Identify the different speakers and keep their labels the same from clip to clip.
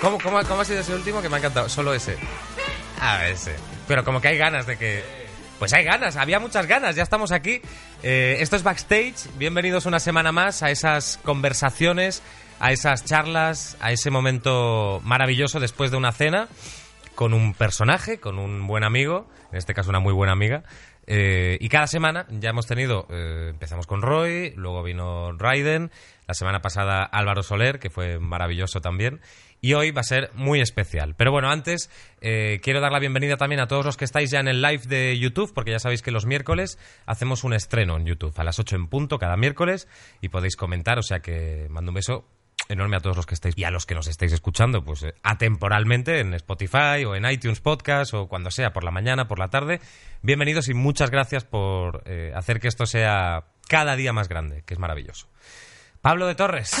Speaker 1: ¿Cómo, cómo, cómo ha sido ese último que me ha encantado? Solo ese. Ah, ese. Pero como que hay ganas de que... Pues hay ganas, había muchas ganas, ya estamos aquí. Eh, esto es Backstage, bienvenidos una semana más a esas conversaciones, a esas charlas, a ese momento maravilloso después de una cena con un personaje, con un buen amigo, en este caso una muy buena amiga. Eh, y cada semana ya hemos tenido, eh, empezamos con Roy, luego vino Raiden, la semana pasada Álvaro Soler, que fue maravilloso también. Y hoy va a ser muy especial. Pero bueno, antes eh, quiero dar la bienvenida también a todos los que estáis ya en el live de YouTube, porque ya sabéis que los miércoles hacemos un estreno en YouTube a las 8 en punto cada miércoles y podéis comentar, o sea que mando un beso enorme a todos los que estáis y a los que nos estáis escuchando, pues eh, atemporalmente en Spotify o en iTunes Podcast o cuando sea, por la mañana, por la tarde. Bienvenidos y muchas gracias por eh, hacer que esto sea cada día más grande, que es maravilloso. Pablo de Torres,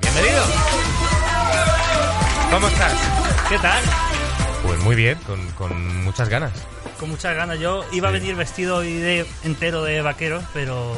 Speaker 1: bienvenido. ¿Cómo estás?
Speaker 2: ¿Qué tal?
Speaker 1: Pues muy bien, con, con muchas ganas.
Speaker 2: Con muchas ganas. Yo iba a venir vestido hoy de, entero de vaquero, pero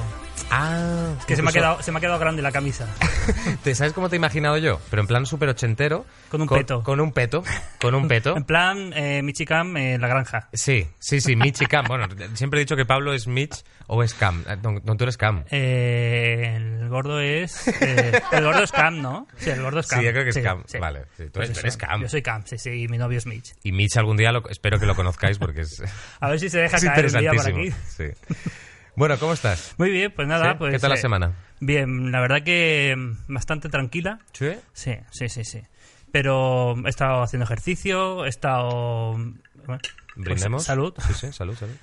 Speaker 1: Ah,
Speaker 2: es que se me, ha quedado, se me ha quedado grande la camisa.
Speaker 1: ¿Te sabes cómo te he imaginado yo? Pero en plan súper ochentero.
Speaker 2: Con un peto.
Speaker 1: Con un peto. Con un peto.
Speaker 2: En plan, eh, Michicam en la granja.
Speaker 1: Sí, sí, sí, Mitch y Cam. Bueno, siempre he dicho que Pablo es Mitch o es Cam. Eh, No, no, tú eres Cam.
Speaker 2: Eh, el gordo es. eh, el gordo es Cam, ¿no? Sí, el gordo es Cam.
Speaker 1: Sí, yo creo que es Cam.
Speaker 2: sí.
Speaker 1: Vale, sí, tú
Speaker 2: Pues
Speaker 1: eres- tú
Speaker 2: eso.
Speaker 1: eres Cam.
Speaker 2: Yo soy Cam, sí, sí, y mi novio es Mitch.
Speaker 1: Y Mitch algún día lo- espero que lo conozcáis porque es,
Speaker 2: A ver si se deja caer un día por aquí.
Speaker 1: Sí. Bueno, ¿cómo estás?
Speaker 2: Muy bien, pues nada.
Speaker 1: ¿Sí?
Speaker 2: Pues,
Speaker 1: ¿Qué tal la
Speaker 2: eh,
Speaker 1: semana?
Speaker 2: Bien, la verdad que mm, bastante tranquila.
Speaker 1: ¿Sí?
Speaker 2: Sí, sí, sí, sí. Pero he estado haciendo ejercicio, he estado... bueno, pues, salud.
Speaker 1: Sí, sí, salud, salud.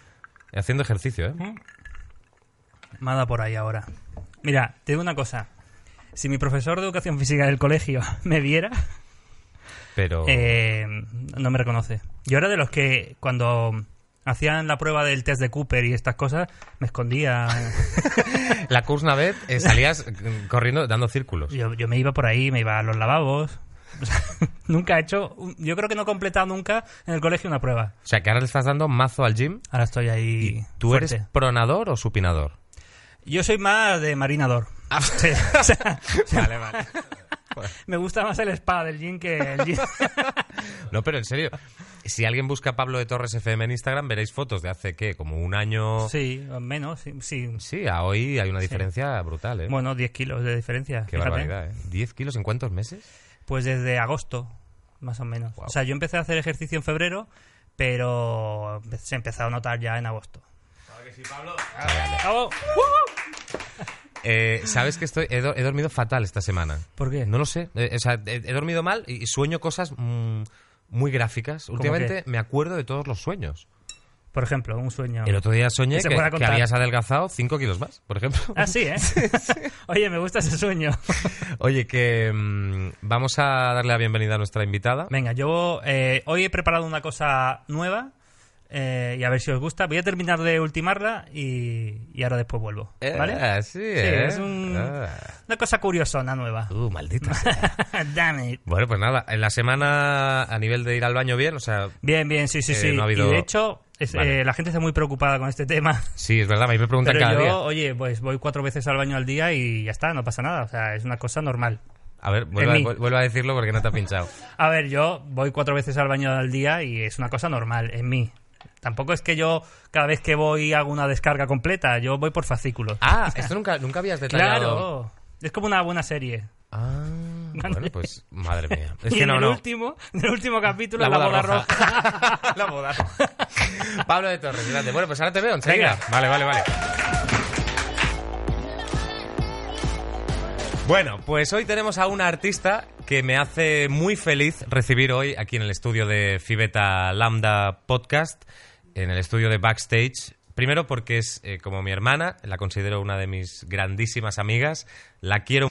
Speaker 1: Haciendo ejercicio, ¿eh?
Speaker 2: Me ha dado por ahí ahora. Mira, te digo una cosa. Si mi profesor de educación física del colegio me viera,
Speaker 1: Pero...
Speaker 2: eh, no me reconoce. Yo era de los que cuando hacían la prueba del test de Cooper y estas cosas, me escondía.
Speaker 1: La Kursnavet eh, salías corriendo dando círculos.
Speaker 2: Yo, yo me iba por ahí, me iba a los lavabos. O sea, nunca he hecho... Yo creo que no he completado nunca en el colegio una prueba.
Speaker 1: O sea, que ahora le estás dando mazo al gym.
Speaker 2: Ahora estoy ahí
Speaker 1: ¿Tú
Speaker 2: fuerte.
Speaker 1: eres pronador o supinador?
Speaker 2: Yo soy más de marinador. Sí, o sea,
Speaker 1: Vale, vale.
Speaker 2: me gusta más el spa del gym que el gym.
Speaker 1: No, pero en serio, si alguien busca Pablo de Torres FM en Instagram, veréis fotos de hace, ¿qué? Como un año...
Speaker 2: Sí, menos, sí. sí.
Speaker 1: Sí, a hoy hay una diferencia brutal, ¿eh?
Speaker 2: Bueno, 10 kilos de diferencia.
Speaker 1: Qué
Speaker 2: fíjate.
Speaker 1: barbaridad, ¿eh? ¿10 kilos en cuántos meses?
Speaker 2: Pues desde agosto, más o menos. O sea, yo empecé a hacer ejercicio en febrero, pero se empezó a notar ya en agosto. ¡Bravo!
Speaker 1: Eh, ¿Sabes que estoy he, do- he dormido fatal esta semana?
Speaker 2: ¿Por qué?
Speaker 1: No lo sé. Eh, o sea, he, he dormido mal y sueño cosas mm, muy gráficas. Últimamente me acuerdo de todos los sueños.
Speaker 2: Por ejemplo, un sueño.
Speaker 1: El otro día soñé
Speaker 2: Que
Speaker 1: que, que habías adelgazado 5 kilos más, por ejemplo.
Speaker 2: Ah, sí, ¿eh? Oye, me gusta ese sueño.
Speaker 1: Oye, que mm, vamos a darle la bienvenida a nuestra invitada.
Speaker 2: Venga, yo eh, hoy he preparado una cosa nueva eh, y a ver si os gusta. Voy a terminar de ultimarla y, y ahora después vuelvo. ¿Vale?
Speaker 1: Eh, sí, eh.
Speaker 2: es un-
Speaker 1: Ah.
Speaker 2: Una cosa curiosona nueva.
Speaker 1: Uh, maldita.
Speaker 2: Damn it.
Speaker 1: Bueno, pues nada, en la semana a nivel de ir al baño bien, o sea,
Speaker 2: Bien, bien, sí, sí,
Speaker 1: Eh,
Speaker 2: sí.
Speaker 1: no ha habido-
Speaker 2: Y de hecho, es-
Speaker 1: Vale.
Speaker 2: eh, la gente está muy preocupada con este tema.
Speaker 1: sí, es verdad, a mí me preguntan
Speaker 2: Pero
Speaker 1: cada
Speaker 2: yo,
Speaker 1: día.
Speaker 2: oye, pues voy cuatro veces al baño al día y ya está, no pasa nada. O sea, es una cosa normal.
Speaker 1: A ver, vuelve a, a decirlo porque no te ha pinchado.
Speaker 2: A ver, yo voy cuatro veces al baño al día y es una cosa normal en mí. Tampoco es que yo cada vez que voy hago una descarga completa, yo voy por fascículos.
Speaker 1: Ah, esto nunca, nunca habías detallado.
Speaker 2: claro, es como una buena serie.
Speaker 1: Ah, bueno, pues madre mía. Es
Speaker 2: y
Speaker 1: que
Speaker 2: en
Speaker 1: no,
Speaker 2: el
Speaker 1: no.
Speaker 2: último, en el último capítulo,
Speaker 1: La
Speaker 2: la,
Speaker 1: boda
Speaker 2: boda
Speaker 1: roja.
Speaker 2: roja.
Speaker 1: La boda roja. Pablo de Torres, grande. Bueno, pues ahora te veo enseguida.
Speaker 2: Venga.
Speaker 1: Vale, vale, vale. Bueno, pues hoy tenemos a una artista que me hace muy feliz recibir hoy aquí en el estudio de Fibeta Lambda Podcast, en el estudio de Backstage. Primero porque es eh, como mi hermana, la considero una de mis grandísimas amigas, la quiero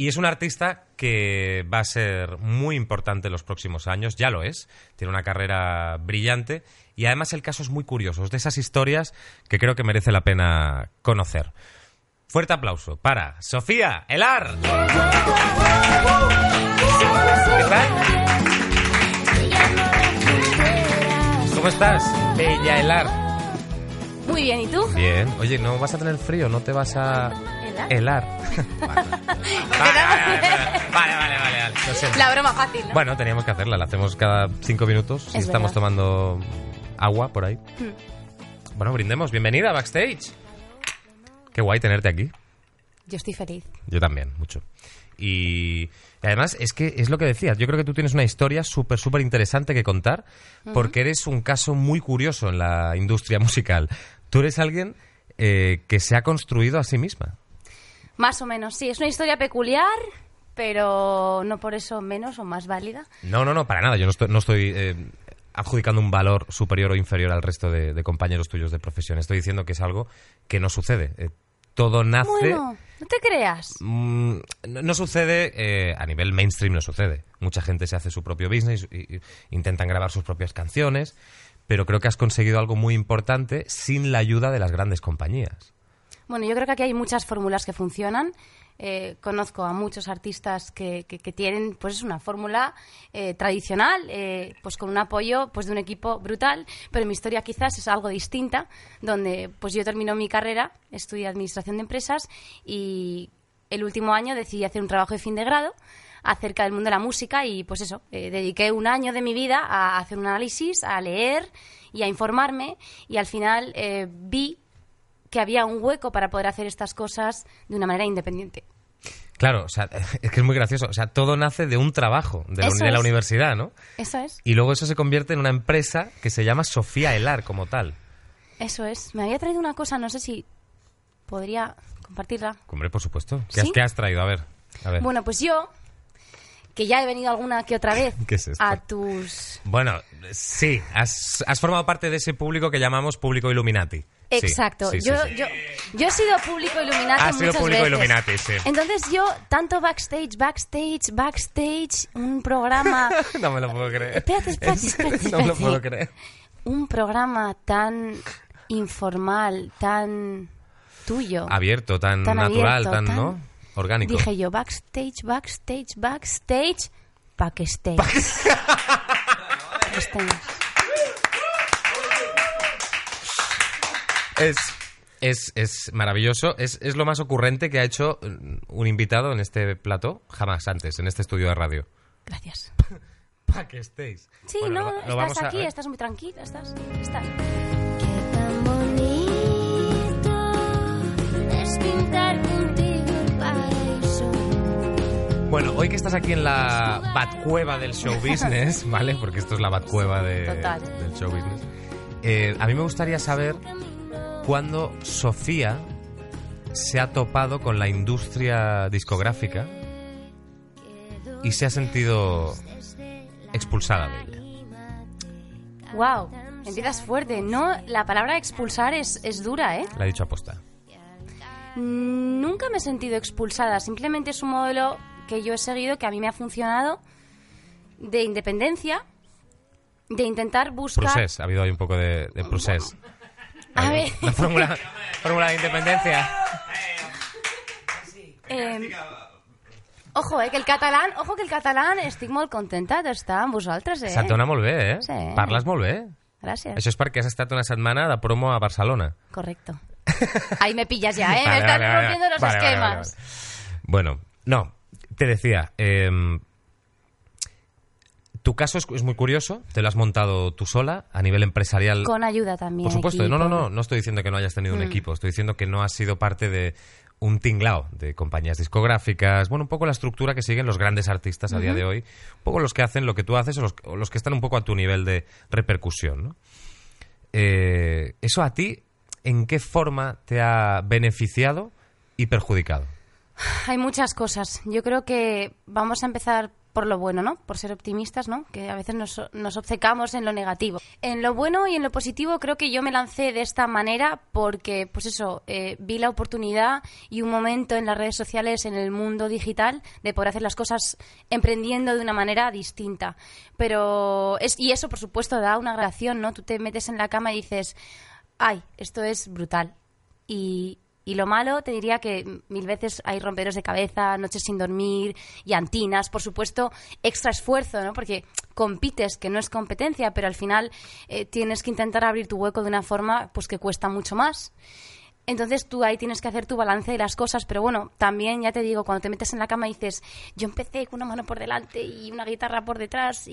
Speaker 1: y es un artista que va a ser muy importante en los próximos años, ya lo es, tiene una carrera brillante y además el caso es muy curioso, es de esas historias que creo que merece la pena conocer. Fuerte aplauso para Sofía Elar. ¿Qué tal? ¿Cómo estás? Bella Elar.
Speaker 3: Muy bien, ¿y tú?
Speaker 1: Bien. Oye, ¿no vas a tener frío? ¿No te vas a
Speaker 3: ¿Helar?
Speaker 1: helar? vale, vale, vale, vale.
Speaker 3: La broma fácil, ¿no?
Speaker 1: Bueno, teníamos que hacerla, la hacemos cada cinco minutos si
Speaker 3: Es
Speaker 1: estamos
Speaker 3: verdad.
Speaker 1: tomando agua por ahí.
Speaker 3: Hmm.
Speaker 1: Bueno, brindemos, bienvenida a Backstage. Qué guay tenerte aquí.
Speaker 3: Yo estoy feliz.
Speaker 1: Yo también, mucho. Y, además es que es lo que decías, yo creo que tú tienes una historia súper, súper interesante que contar porque eres un caso muy curioso en la industria musical. Tú eres alguien eh, que se ha construido a sí misma.
Speaker 3: Más o menos, sí. Es una historia peculiar, pero no por eso menos o más válida.
Speaker 1: No, no, no, para nada. Yo no estoy, no estoy eh, adjudicando un valor superior o inferior al resto de, de compañeros tuyos de profesión. Estoy diciendo que es algo que no sucede. Eh, todo nace...
Speaker 3: Bueno, no te creas.
Speaker 1: Mm, no, sucede eh, a nivel mainstream, no sucede. Mucha gente se hace su propio business y, y intentan grabar sus propias canciones, pero creo que has conseguido algo muy importante sin la ayuda de las grandes compañías.
Speaker 3: Bueno, yo creo que aquí hay muchas fórmulas que funcionan. Eh, conozco a muchos artistas que, que- que tienen pues es una fórmula eh, tradicional, eh, pues con un apoyo pues de un equipo brutal, pero mi historia quizás es algo distinta, donde pues yo termino mi carrera, estudié administración de empresas y el último año decidí hacer un trabajo de fin de grado acerca del mundo de la música y pues eso, eh, dediqué un año de mi vida a hacer un análisis, a leer y a informarme y al final eh, vi que había un hueco para poder hacer estas cosas de una manera independiente.
Speaker 1: Claro, o sea, es que es muy gracioso. O sea, todo nace de un trabajo de la, de universidad, ¿no?
Speaker 3: Eso es,
Speaker 1: Y luego eso se convierte en una empresa que se llama Sofía Elar como tal.
Speaker 3: eso es. Me había traído una cosa, no sé si podría compartirla.
Speaker 1: Hombre, por supuesto. ¿Qué, has,
Speaker 3: ¿Sí?
Speaker 1: qué has traído? A ver. A ver.
Speaker 3: Bueno, pues yo, que ya he venido alguna que otra vez
Speaker 1: ¿Qué es esto?
Speaker 3: a tus...
Speaker 1: Bueno, sí, has, has formado parte de ese público que llamamos público Illuminati.
Speaker 3: Exacto.
Speaker 1: sí, sí,
Speaker 3: yo,
Speaker 1: sí.
Speaker 3: Yo, yo he sido público Illuminati
Speaker 1: Has sido
Speaker 3: muchas
Speaker 1: público
Speaker 3: veces.
Speaker 1: Illuminati, sí.
Speaker 3: Entonces yo, tanto backstage, backstage, backstage, un programa...
Speaker 1: no me lo puedo creer.
Speaker 3: Espérate, espérate,
Speaker 1: ¿En serio?
Speaker 3: espérate,
Speaker 1: No me lo
Speaker 3: espérate.
Speaker 1: puedo creer.
Speaker 3: un programa tan informal, tan tuyo.
Speaker 1: Abierto, tan,
Speaker 3: Tan
Speaker 1: natural,
Speaker 3: abierto,
Speaker 1: tan,
Speaker 3: tan-
Speaker 1: ¿no? Orgánico.
Speaker 3: Dije yo, backstage, backstage, backstage, backstage. Backstage.
Speaker 1: Es, es, es maravilloso. Es, es lo más ocurrente que ha hecho mm, un invitado en este plato jamás antes, en este estudio de radio.
Speaker 3: Gracias.
Speaker 1: Para que estéis.
Speaker 3: Sí,
Speaker 1: Bueno,
Speaker 3: no,
Speaker 1: lo- lo
Speaker 3: estás
Speaker 1: a-
Speaker 3: aquí, estás muy tranquila, estás, estás.
Speaker 4: Qué tan bonito es pintar contigo el paraíso.
Speaker 1: Bueno, hoy que estás aquí en la Batcueva del show business, ¿vale? Porque esto es la Batcueva de, del show business. eh, a mí me gustaría saber cuándo Sofía se ha topado con la industria discográfica y se ha sentido expulsada de ella.
Speaker 3: Wow, empiezas fuerte. No, la palabra expulsar es, es dura, ¿eh?
Speaker 1: La he dicho aposta.
Speaker 3: Nunca me he sentido expulsada, simplemente es un modelo que yo he seguido, que a mí me ha funcionado, de independencia, de intentar buscar...
Speaker 1: Procés, ha habido ahí un poco de, de procés.
Speaker 3: A ver,
Speaker 1: La fórmula, fórmula de independencia.
Speaker 3: eh, ojo, eh, que el catalán, ojo que el catalán estic molt contenta d'estar amb vosaltres, eh?
Speaker 1: Se't dona molt bé, eh?
Speaker 3: Sí.
Speaker 1: Parles molt bé.
Speaker 3: Gràcies.
Speaker 1: Això és perquè has estat una setmana de promo a Barcelona.
Speaker 3: Correcto. Ahí me pillas ya, ¿eh?
Speaker 1: Vale,
Speaker 3: me están
Speaker 1: vale,
Speaker 3: rompiendo los
Speaker 1: Vale,
Speaker 3: esquemas.
Speaker 1: Bueno, no, te decía, em, tu caso es, es muy curioso, te lo has montado tú sola a nivel empresarial.
Speaker 3: Con ayuda también.
Speaker 1: Por supuesto, no, no, no, no estoy diciendo que no hayas tenido un
Speaker 3: Mm.
Speaker 1: equipo, estoy diciendo que no has sido parte de un tinglao de compañías discográficas, bueno, un poco la estructura que siguen los grandes artistas a día de hoy, un poco los que hacen lo que tú haces o los, o los que están un poco a tu nivel de repercusión, ¿no? Eh, ¿Eso a ti en qué forma te ha beneficiado y perjudicado?
Speaker 3: Hay muchas cosas. Yo creo que vamos a empezar por lo bueno, ¿no? Por ser optimistas, ¿no? Que a veces nos, nos obcecamos en lo negativo. En lo bueno y en lo positivo creo que yo me lancé de esta manera porque, pues eso, eh, vi la oportunidad y un momento en las redes sociales, en el mundo digital, de poder hacer las cosas emprendiendo de una manera distinta. Pero, es, y eso, por supuesto, da una grabación, ¿no? Tú te metes en la cama y dices, ay, esto es brutal. Y, y lo malo, te diría que mil veces hay romperos de cabeza, noches sin dormir, llantinas, por supuesto, extra esfuerzo, ¿no? Porque compites, que no es competencia, pero al final eh, tienes que intentar abrir tu hueco de una forma pues que cuesta mucho más. Entonces tú ahí tienes que hacer tu balance de las cosas, pero bueno, también ya te digo, cuando te metes en la cama dices, yo empecé con una mano por delante y una guitarra por detrás y,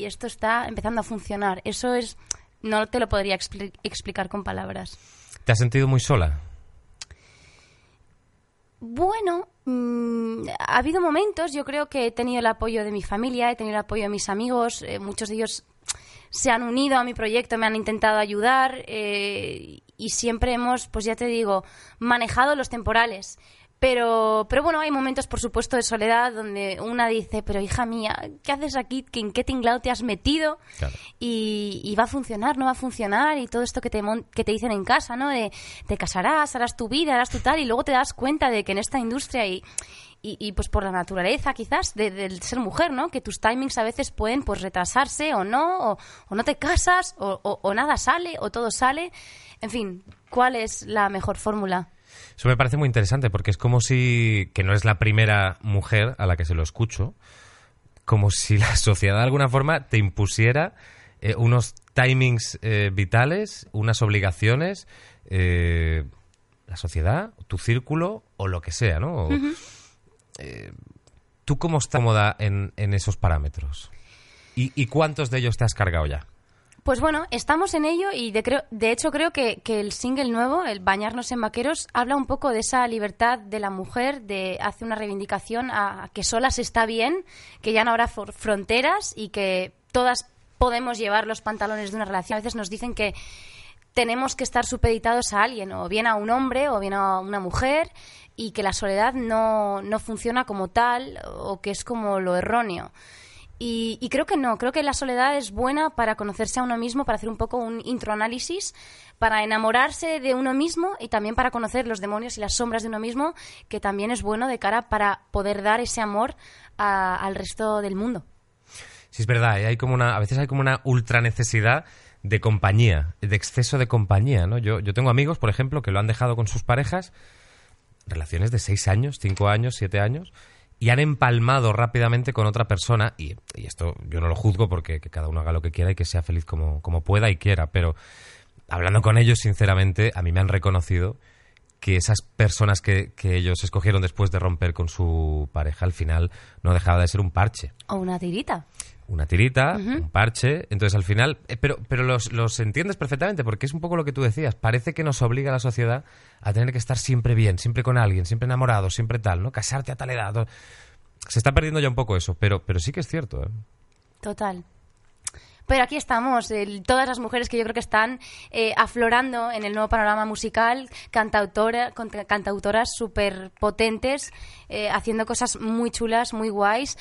Speaker 3: y esto está empezando a funcionar. Eso es, no te lo podría expli- explicar con palabras.
Speaker 1: ¿Te has sentido muy sola?
Speaker 3: Bueno, mm, ha habido momentos, yo creo que he tenido el apoyo de mi familia, he tenido el apoyo de mis amigos, eh, muchos de ellos se han unido a mi proyecto, me han intentado ayudar eh, y siempre hemos, pues ya te digo, manejado los temporales. Pero, pero bueno, hay momentos, por supuesto, de soledad donde una dice, pero hija mía, ¿qué haces aquí? ¿Que ¿En qué tinglado te has metido?
Speaker 1: Claro.
Speaker 3: y, y va a funcionar, no va a funcionar, y todo esto que te, que te dicen en casa, ¿no? De te casarás, harás tu vida, harás tu tal, y luego te das cuenta de que en esta industria y, y, y, pues por la naturaleza quizás de, del ser mujer, ¿no? Que tus timings a veces pueden pues retrasarse o no, o, o no te casas, o, o- o nada sale, o todo sale. En fin, ¿cuál es la mejor fórmula?
Speaker 1: Eso me parece muy interesante porque es como si, que no es la primera mujer a la que se lo escucho, como si la sociedad de alguna forma te impusiera eh, unos timings eh, vitales, unas obligaciones, eh, la sociedad, tu círculo o lo que sea, ¿no? O, ¿Tú cómo estás cómoda en, en esos parámetros? ¿Y, ¿Y cuántos de ellos te has cargado ya?
Speaker 3: Pues bueno, estamos en ello y de, creo, de hecho creo que, que el single nuevo, el Bañarnos en Vaqueros, habla un poco de esa libertad de la mujer, de hace una reivindicación a, que solas está bien, que ya no habrá fronteras y que todas podemos llevar los pantalones de una relación. A veces nos dicen que tenemos que estar supeditados a alguien, o bien a un hombre o bien a una mujer, y que la soledad no, no funciona como tal o que es como lo erróneo. Y, y creo que no, creo que la soledad es buena para conocerse a uno mismo, para hacer un poco un introanálisis, para enamorarse de uno mismo y también para conocer los demonios y las sombras de uno mismo, que también es bueno de cara para poder dar ese amor a- al resto del mundo.
Speaker 1: Sí, es verdad, ¿eh? hay como una, a veces hay como una ultra necesidad de compañía, de exceso de compañía, ¿no? Yo, yo tengo amigos, por ejemplo, que lo han dejado con sus parejas, relaciones de seis años, cinco años, siete años, y han empalmado rápidamente con otra persona, y, esto yo no lo juzgo porque que cada uno haga lo que quiera y que sea feliz como, como pueda y quiera, pero hablando con ellos, sinceramente, a mí me han reconocido que esas personas que, que ellos escogieron después de romper con su pareja, al final no dejaba de ser un parche
Speaker 3: O una tirita.
Speaker 1: una tirita, un parche, entonces al final, eh, pero, pero los, los entiendes perfectamente porque es un poco lo que tú decías, parece que nos obliga a la sociedad a tener que estar siempre bien, siempre con alguien, siempre enamorado, siempre tal, ¿no? Casarte a tal edad. Se está perdiendo ya un poco eso, pero, pero sí que es cierto. ¿eh?
Speaker 3: Total. Pero aquí estamos, todas las mujeres que yo creo que están eh, aflorando en el nuevo panorama musical, cantautora, cantautoras súper potentes, eh, haciendo cosas muy chulas, muy guays,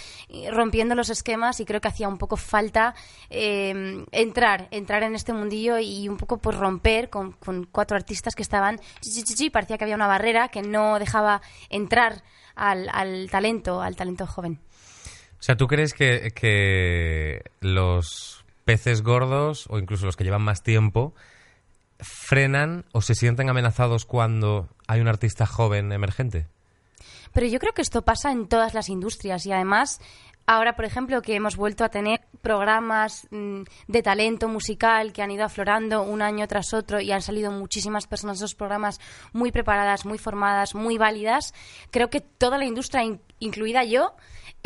Speaker 3: rompiendo los esquemas y creo que hacía un poco falta eh, entrar, entrar en este mundillo y un poco pues romper con, con cuatro artistas que estaban, chi, parecía que había una barrera que no dejaba entrar al, al talento, al talento joven.
Speaker 1: O sea, ¿tú crees que, que los peces gordos, o incluso los que llevan más tiempo, frenan o se sienten amenazados cuando hay un artista joven emergente?
Speaker 3: Pero yo creo que esto pasa en todas las industrias y además ahora, por ejemplo, que hemos vuelto a tener programas mm, de talento musical que han ido aflorando un año tras otro y han salido muchísimas personas de esos programas muy preparadas, muy formadas, muy válidas, creo que toda la industria, in- incluida yo,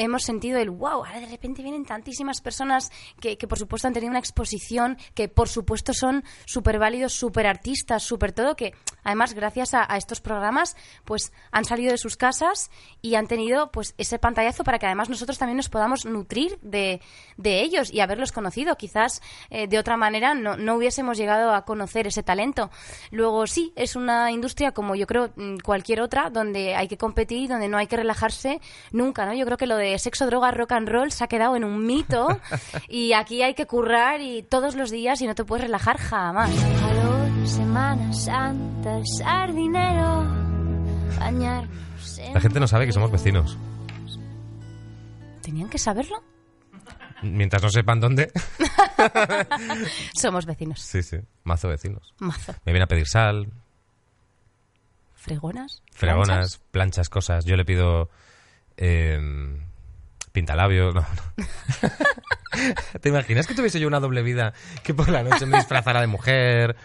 Speaker 3: hemos sentido el wow, ahora de repente vienen tantísimas personas que, que por supuesto han tenido una exposición, que por supuesto son súper válidos, súper artistas, súper todo, que además gracias a, estos programas pues han salido de sus casas y han tenido pues ese pantallazo para que además nosotros también nos podamos nutrir de, de ellos y haberlos conocido. Quizás eh, de otra manera no, no hubiésemos llegado a conocer ese talento. Luego sí, es una industria como yo creo mm, cualquier otra, donde hay que competir, donde no hay que relajarse nunca, ¿no? Yo creo que lo de sexo, droga, rock and roll se ha quedado en un mito y aquí hay que currar y todos los días y no te puedes relajar jamás.
Speaker 4: Calor, Semana Santa, el sardinero, bañarnos en
Speaker 1: La gente no sabe que somos vecinos.
Speaker 3: ¿Tenían que saberlo?
Speaker 1: Mientras no sepan dónde.
Speaker 3: Somos vecinos.
Speaker 1: Sí, sí. Mazo vecinos.
Speaker 3: Mazo.
Speaker 1: Me viene a pedir sal,
Speaker 3: ¿Fregonas?
Speaker 1: fregonas, planchas, cosas. Yo le pido eh, pintalabios. No, no. ¿Te imaginas que tuviese yo una doble vida que por la noche me disfrazara de mujer?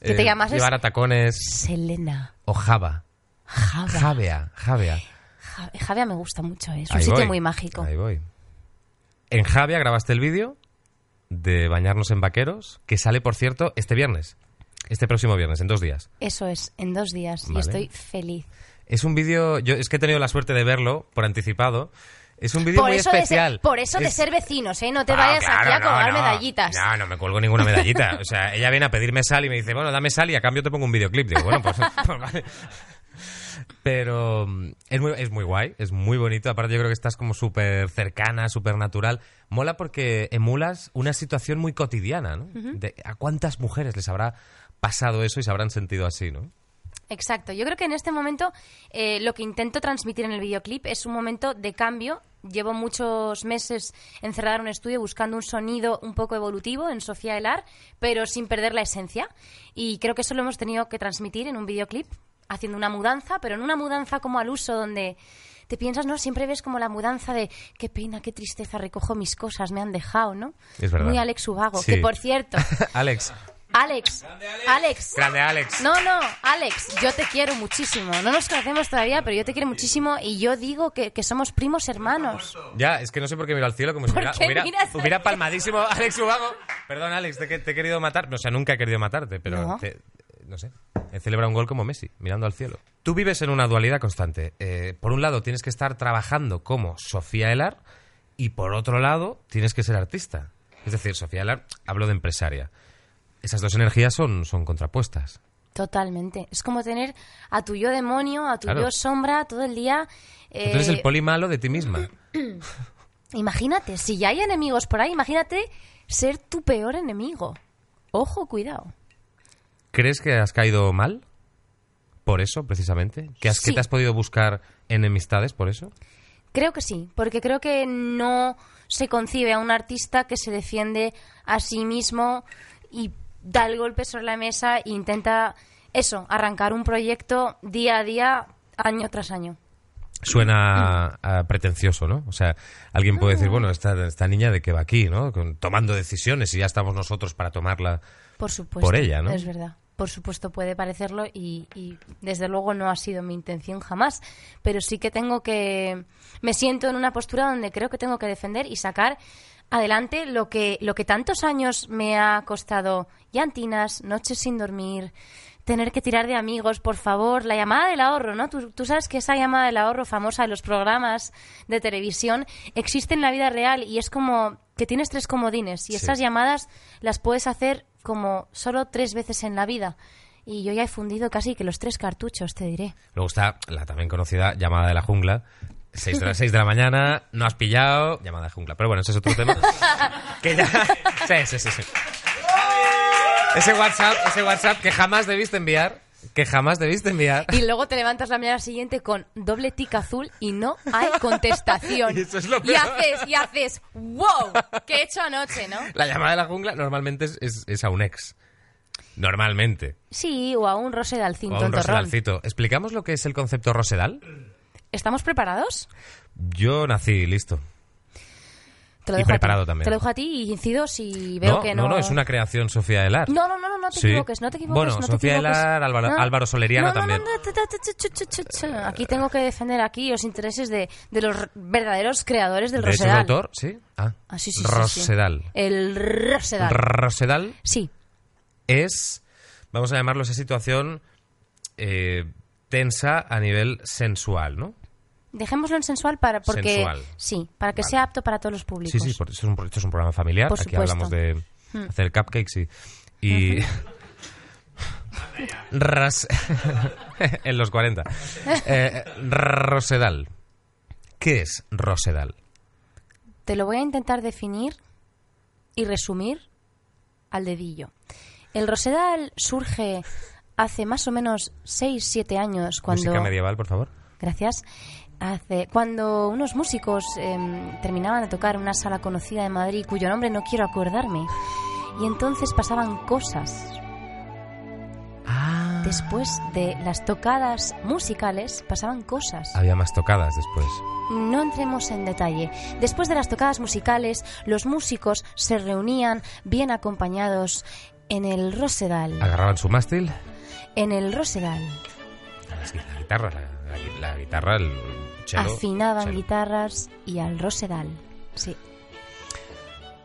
Speaker 3: Que te
Speaker 1: eh,
Speaker 3: llamases-
Speaker 1: Llevara tacones
Speaker 3: Selena.
Speaker 1: o Java.
Speaker 3: Java.
Speaker 1: Javea, Javea.
Speaker 3: Ja- Javia me gusta mucho, ¿eh? es un
Speaker 1: Ahí
Speaker 3: sitio
Speaker 1: voy,
Speaker 3: muy mágico.
Speaker 1: Ahí voy. En Javia grabaste el vídeo de bañarnos en vaqueros, que sale, por cierto, este viernes. Este próximo viernes, en dos días.
Speaker 3: Eso es, en dos días. Y estoy feliz.
Speaker 1: Es un vídeo, yo es que he tenido la suerte de verlo por anticipado. Es un vídeo muy especial.
Speaker 3: ser, por eso de ser vecinos, ¿eh? No te
Speaker 1: Ah,
Speaker 3: vayas
Speaker 1: claro,
Speaker 3: aquí a colgar
Speaker 1: no.
Speaker 3: medallitas.
Speaker 1: No, no me cuelgo ninguna medallita. O sea, ella viene a pedirme sal y me dice, bueno, dame sal y a cambio te pongo un videoclip. Digo, bueno, pues, pues vale. Pero mm, es muy, es muy guay, es muy bonito. Aparte, yo creo que estás como súper cercana, súper natural. Mola porque emulas una situación muy cotidiana, ¿no? De ¿A cuántas mujeres les habrá pasado eso y se habrán sentido así, no?
Speaker 3: Exacto. Yo creo que en este momento eh, lo que intento transmitir en el videoclip es un momento de cambio. Llevo muchos meses encerrada en un estudio buscando un sonido un poco evolutivo en Sofía Elar, pero sin perder la esencia. Y creo que eso lo hemos tenido que transmitir en un videoclip, haciendo una mudanza, pero en una mudanza como al uso, donde te piensas, ¿no? Siempre ves como la mudanza de qué pena, qué tristeza, recojo mis cosas, me han dejado, ¿no?
Speaker 1: Es verdad.
Speaker 3: Muy Alex Ubago.
Speaker 1: Sí.
Speaker 3: Que por cierto,
Speaker 1: Alex,
Speaker 3: Alex, Alex.
Speaker 1: grande Alex.
Speaker 3: No, no, Alex, yo te quiero muchísimo. No nos conocemos todavía, pero yo te quiero muchísimo y yo digo que, que somos primos hermanos.
Speaker 1: Ya, es que no sé por qué miro al cielo como si
Speaker 3: ¿Por
Speaker 1: hubiera, hubiera, palmadísimo Alex Ubago. Perdón, Alex, te, te he querido matar. O sea, nunca he querido matarte, pero
Speaker 3: No.
Speaker 1: te- no sé. He celebrado un gol como Messi, mirando al cielo. Tú vives en una dualidad constante. Eh, por un lado, tienes que estar trabajando como Sofía Elar y por otro lado, tienes que ser artista. Es decir, Sofía Elar, hablo de empresaria. Esas dos energías son, son contrapuestas.
Speaker 3: Totalmente. Es como tener a tu yo demonio, a tu
Speaker 1: Claro.
Speaker 3: yo sombra todo el día.
Speaker 1: Tú eres
Speaker 3: eh,
Speaker 1: el poli malo de ti misma.
Speaker 3: imagínate, si ya hay enemigos por ahí, imagínate ser tu peor enemigo. Ojo, cuidado.
Speaker 1: ¿Crees que has caído mal? ¿Por eso, precisamente? ¿Que, has, que te has podido buscar enemistades por eso?
Speaker 3: Creo que sí, porque creo que no se concibe a un artista que se defiende a sí mismo y da el golpe sobre la mesa e intenta eso, arrancar un proyecto día a día, año tras año.
Speaker 1: Suena a pretencioso, ¿no? O sea, alguien puede decir, bueno, esta, esta niña de qué va aquí, ¿no? Con- tomando decisiones y ya estamos nosotros para tomarla.
Speaker 3: Por supuesto.
Speaker 1: Por ella, ¿no?
Speaker 3: Es verdad. Por supuesto puede parecerlo y, y desde luego no ha sido mi intención jamás. Pero sí que tengo que... Me siento en una postura donde creo que tengo que defender y sacar adelante lo que, lo que tantos años me ha costado llantinas, noches sin dormir, tener que tirar de amigos, por favor, la llamada del ahorro, ¿no? Tú, tú sabes que esa llamada del ahorro famosa de los programas de televisión existe en la vida real y es como que tienes tres comodines y
Speaker 1: Sí.
Speaker 3: esas llamadas las puedes hacer como solo tres veces en la vida. Y yo ya he fundido casi que los tres cartuchos, te diré.
Speaker 1: Luego está la también conocida llamada de la jungla. 6 de, las 6 de la mañana, no has pillado, llamada de jungla. Pero bueno, ese es otro tema. que ya... Sí, sí, sí, sí. Ese WhatsApp, ese WhatsApp que jamás debiste enviar, que jamás debiste enviar.
Speaker 3: Y luego te levantas la mañana siguiente con doble tic azul y no hay contestación.
Speaker 1: Y eso es lo
Speaker 3: y
Speaker 1: peor.
Speaker 3: haces, y haces, wow, ¿qué he hecho anoche, no?
Speaker 1: La llamada de la jungla normalmente es, es- es a un ex. Normalmente.
Speaker 3: Sí, o a un rosedalcín
Speaker 1: O a un rosedalcito. ¿Explicamos lo que es el concepto rosedal?
Speaker 3: ¿Estamos preparados?
Speaker 1: Yo nací listo.
Speaker 3: Te lo
Speaker 1: Y
Speaker 3: dejo a ti.
Speaker 1: preparado también.
Speaker 3: Te lo dejo a ti y incido si veo
Speaker 1: no,
Speaker 3: que no.
Speaker 1: no, no, es una creación Sofía Elar.
Speaker 3: No, no, no, no, no te
Speaker 1: Sí.
Speaker 3: equivoques, no te equivoques.
Speaker 1: Bueno,
Speaker 3: no
Speaker 1: Sofía
Speaker 3: equivoques.
Speaker 1: Elar, Álvaro- Álvaro Soleriano
Speaker 3: No, no,
Speaker 1: también.
Speaker 3: no, no. Aquí tengo que defender aquí los intereses de, de los verdaderos creadores del
Speaker 1: ¿Derechos de
Speaker 3: Rosedal.
Speaker 1: autor? Sí. Ah,
Speaker 3: Ah, sí, sí, sí, sí.
Speaker 1: Rosedal.
Speaker 3: El Rosedal.
Speaker 1: Rosedal
Speaker 3: Sí,
Speaker 1: es, vamos a llamarlo esa situación eh, tensa a nivel sensual, ¿no?
Speaker 3: Dejémoslo en sensual para porque
Speaker 1: Sensual.
Speaker 3: sí, para que
Speaker 1: Vale.
Speaker 3: sea apto para todos los públicos.
Speaker 1: Sí, sí, porque esto es un, esto es un programa familiar.
Speaker 3: Por
Speaker 1: Aquí
Speaker 3: supuesto.
Speaker 1: hablamos de
Speaker 3: Hmm.
Speaker 1: hacer cupcakes y... y en los 40. Eh, Rosedal. ¿Qué es Rosedal?
Speaker 3: Te lo voy a intentar definir y resumir al dedillo. El Rosedal surge hace más o menos 6-7 años cuando...
Speaker 1: Música medieval, por favor.
Speaker 3: Gracias. Hace, cuando unos músicos em, terminaban de tocar en una sala conocida de Madrid cuyo nombre no quiero acordarme y entonces pasaban cosas.
Speaker 1: Ah.
Speaker 3: Después de las tocadas musicales pasaban cosas.
Speaker 1: Había más tocadas después.
Speaker 3: No entremos en detalle. Después de las tocadas musicales, los músicos se reunían bien acompañados en el Rosedal.
Speaker 1: Agarraban su mástil,
Speaker 3: En el Rosedal.
Speaker 1: la guitarra, la, la- la guitarra, el cello.
Speaker 3: afinaban guitarras y al Rosedal. Sí.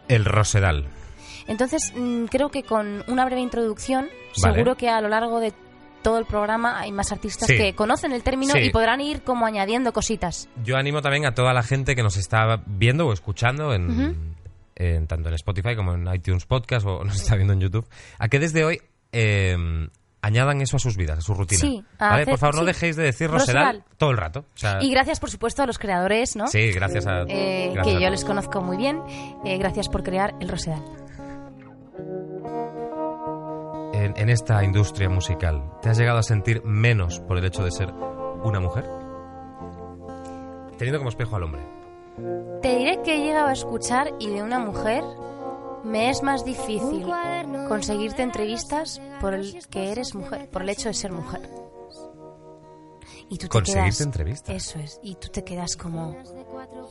Speaker 1: El Rosedal.
Speaker 3: Entonces, mm, creo que con una breve introducción,
Speaker 1: Vale.
Speaker 3: seguro que a lo largo de todo el programa hay más artistas
Speaker 1: Sí.
Speaker 3: que conocen el término
Speaker 1: Sí.
Speaker 3: y podrán ir como añadiendo cositas.
Speaker 1: Yo animo también a toda la gente que nos está viendo o escuchando en- tanto en Spotify como en iTunes Podcast o nos está viendo en YouTube, a que desde hoy eh, añadan eso a sus vidas, a su rutina.
Speaker 3: Sí, a
Speaker 1: ¿Vale?
Speaker 3: hacer-
Speaker 1: Por favor, no
Speaker 3: sí.
Speaker 1: dejéis de decir
Speaker 3: Rosedal.
Speaker 1: Rosedal todo el rato. O sea,
Speaker 3: Y gracias, por supuesto, a los creadores, ¿no?
Speaker 1: sí, gracias a.
Speaker 3: Eh,
Speaker 1: gracias
Speaker 3: que
Speaker 1: a
Speaker 3: yo les conozco muy bien. Eh, gracias por crear el Rosedal.
Speaker 1: en, en esta industria musical, ¿te has llegado a sentir menos por el hecho de ser una mujer? Teniendo como espejo al hombre.
Speaker 3: Te diré que he llegado a escuchar y de una mujer me es más difícil conseguirte entrevistas por el que eres mujer, por el hecho de ser mujer. Y tú te
Speaker 1: Conseguirte
Speaker 3: quedas-
Speaker 1: entrevistas.
Speaker 3: Eso es. Y tú te quedas como...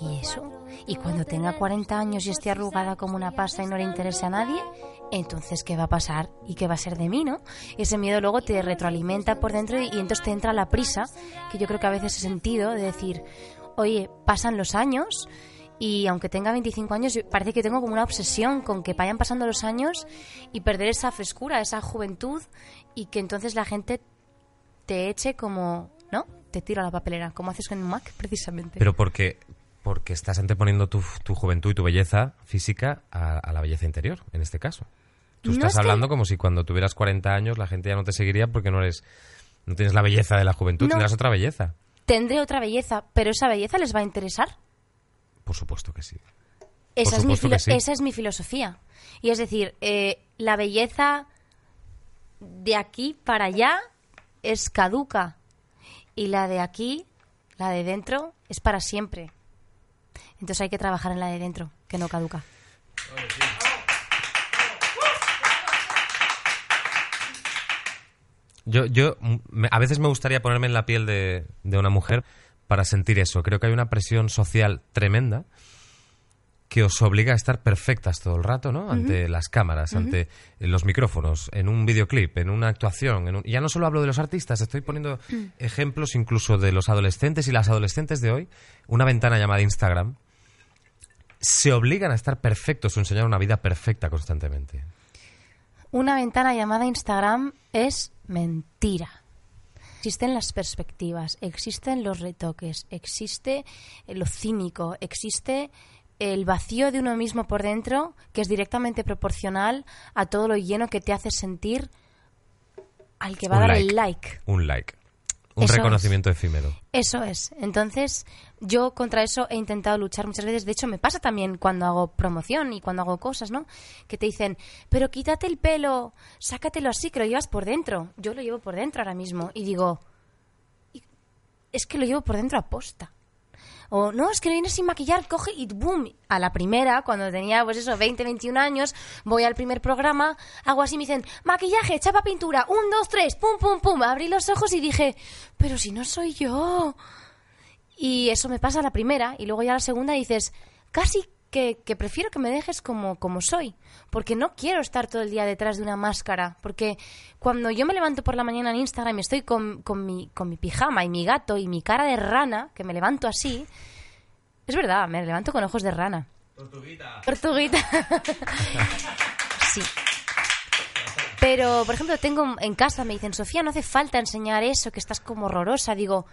Speaker 3: ¿Y eso? Y cuando tenga 40 años y esté arrugada como una pasta y no le interese a nadie, entonces ¿qué va a pasar? ¿Y qué va a ser de mí, no? Ese miedo luego te retroalimenta por dentro y, y entonces te entra la prisa, que yo creo que a veces he sentido, de decir, oye, pasan los años y aunque tenga 25 años, parece que tengo como una obsesión con que vayan pasando los años y perder esa frescura, esa juventud y que entonces la gente te eche como, ¿no? Te tiro a la papelera, como haces en un Mac, precisamente.
Speaker 1: Pero porque, porque estás anteponiendo tu, tu juventud y tu belleza física a, a la belleza interior, en este caso. Tú
Speaker 3: No
Speaker 1: estás
Speaker 3: es que-
Speaker 1: hablando como si cuando tuvieras 40 años la gente ya no te seguiría porque no eres no tienes la belleza de la juventud,
Speaker 3: No.
Speaker 1: tendrás otra belleza.
Speaker 3: Tendré otra belleza, pero esa belleza les va a interesar.
Speaker 1: Por supuesto que sí.
Speaker 3: Esa, es mi,
Speaker 1: supuesto que
Speaker 3: filo-
Speaker 1: sí.
Speaker 3: esa es mi filosofía. Y es decir, eh, la belleza de aquí para allá es caduca. Y la de aquí, la de dentro, es para siempre. Entonces hay que trabajar en la de dentro, que no caduca.
Speaker 1: Yo, yo a veces me gustaría ponerme en la piel de, de una mujer para sentir eso. Creo que hay una presión social tremenda que os obliga a estar perfectas todo el rato, ¿no? Ante las cámaras, ante los micrófonos, en un videoclip, en una actuación. En un- y Ya no solo hablo de los artistas, estoy poniendo ejemplos incluso de los adolescentes y las adolescentes de hoy. Una ventana llamada Instagram. Se obligan a estar perfectos o enseñar una vida perfecta constantemente.
Speaker 3: Una ventana llamada Instagram es mentira. Existen las perspectivas, existen los retoques, existe lo cínico, existe el vacío de uno mismo por dentro que es directamente proporcional a todo lo lleno que te hace sentir al que va a dar
Speaker 1: like.
Speaker 3: el like.
Speaker 1: Un like. Un
Speaker 3: Eso es.
Speaker 1: reconocimiento efímero.
Speaker 3: Eso es. Entonces, yo contra eso he intentado luchar muchas veces. De hecho, me pasa también cuando hago promoción y cuando hago cosas, ¿no? Que te dicen, pero quítate el pelo, sácatelo así, que lo llevas por dentro. Yo lo llevo por dentro ahora mismo. Y digo, "Y- es que lo llevo por dentro a posta. O no, es que vienes sin maquillar, coge y boom. A la primera, cuando tenía, pues eso, 20, 21 años, voy al primer programa, hago así, me dicen, maquillaje, chapa pintura, un, dos, tres, pum, pum, pum. Abrí los ojos y dije, pero si no soy yo. Y eso me pasa a la primera, y luego ya a la segunda dices, casi que, que prefiero que me dejes como, como soy, porque no quiero estar todo el día detrás de una máscara, porque cuando yo me levanto por la mañana en Instagram y estoy con, con, mi, con mi pijama y mi gato y mi cara de rana, que me levanto así, es verdad, me levanto con ojos de rana. Tortuguita. Tortuguita. sí. Pero, por ejemplo, tengo en casa, me dicen, Sofía, no hace falta enseñar eso, que estás como horrorosa. Digo,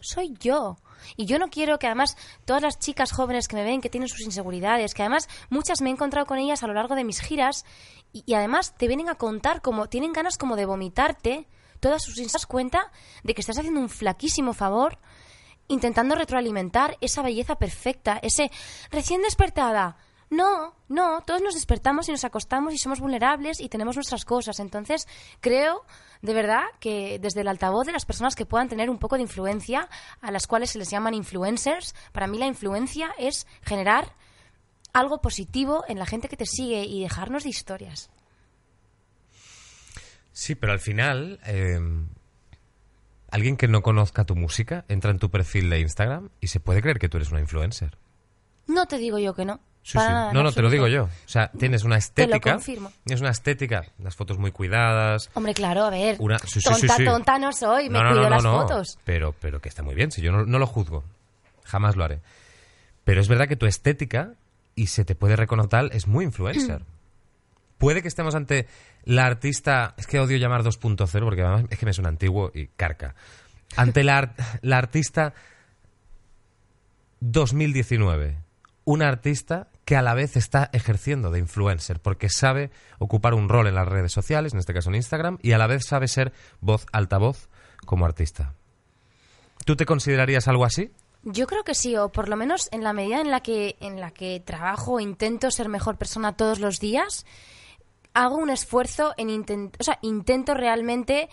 Speaker 3: soy yo. Y yo no quiero que además todas las chicas jóvenes que me ven, que tienen sus inseguridades, que además muchas me he encontrado con ellas a lo largo de mis giras, y, además te vienen a contar como, tienen ganas como de vomitarte todas sus das cuenta de que estás haciendo un flaquísimo favor intentando retroalimentar esa belleza perfecta, ese recién despertada. No, no, todos nos despertamos y nos acostamos y somos vulnerables y tenemos nuestras cosas. Entonces, creo, de verdad, que desde el altavoz de las personas que puedan tener un poco de influencia, a las cuales se les llaman influencers, para mí la influencia es generar algo positivo en la gente que te sigue y dejarnos de historias.
Speaker 1: Sí, pero al final, eh, alguien que no conozca tu música entra en tu perfil de Instagram y se puede creer que tú eres una influencer.
Speaker 3: No te digo yo que no.
Speaker 1: Sí, sí. No, no, te lo digo yo. O sea, tienes una
Speaker 3: Te
Speaker 1: estética.
Speaker 3: lo confirmo.
Speaker 1: Es una estética, las fotos muy cuidadas.
Speaker 3: Hombre, claro, a ver.
Speaker 1: Una- sí,
Speaker 3: tonta, tonta no soy, me
Speaker 1: no, no,
Speaker 3: cuido
Speaker 1: no,
Speaker 3: las fotos.
Speaker 1: Pero, pero que está muy bien, si yo no, lo juzgo. Jamás lo haré. Pero es verdad que tu estética, y se te puede reconocer, es muy influencer. Puede que estemos ante la artista, es que odio llamar 2.0 porque además es que me suena antiguo y carca. Ante la, la artista 2019. Una artista que a la vez está ejerciendo de influencer porque sabe ocupar un rol en las redes sociales, en este caso en Instagram, y a la vez sabe ser voz altavoz como artista. ¿Tú te considerarías algo así?
Speaker 3: Yo creo que sí, o por lo menos en la medida en la que, en la que trabajo intento ser mejor persona todos los días, hago un esfuerzo en intent o sea, intento realmente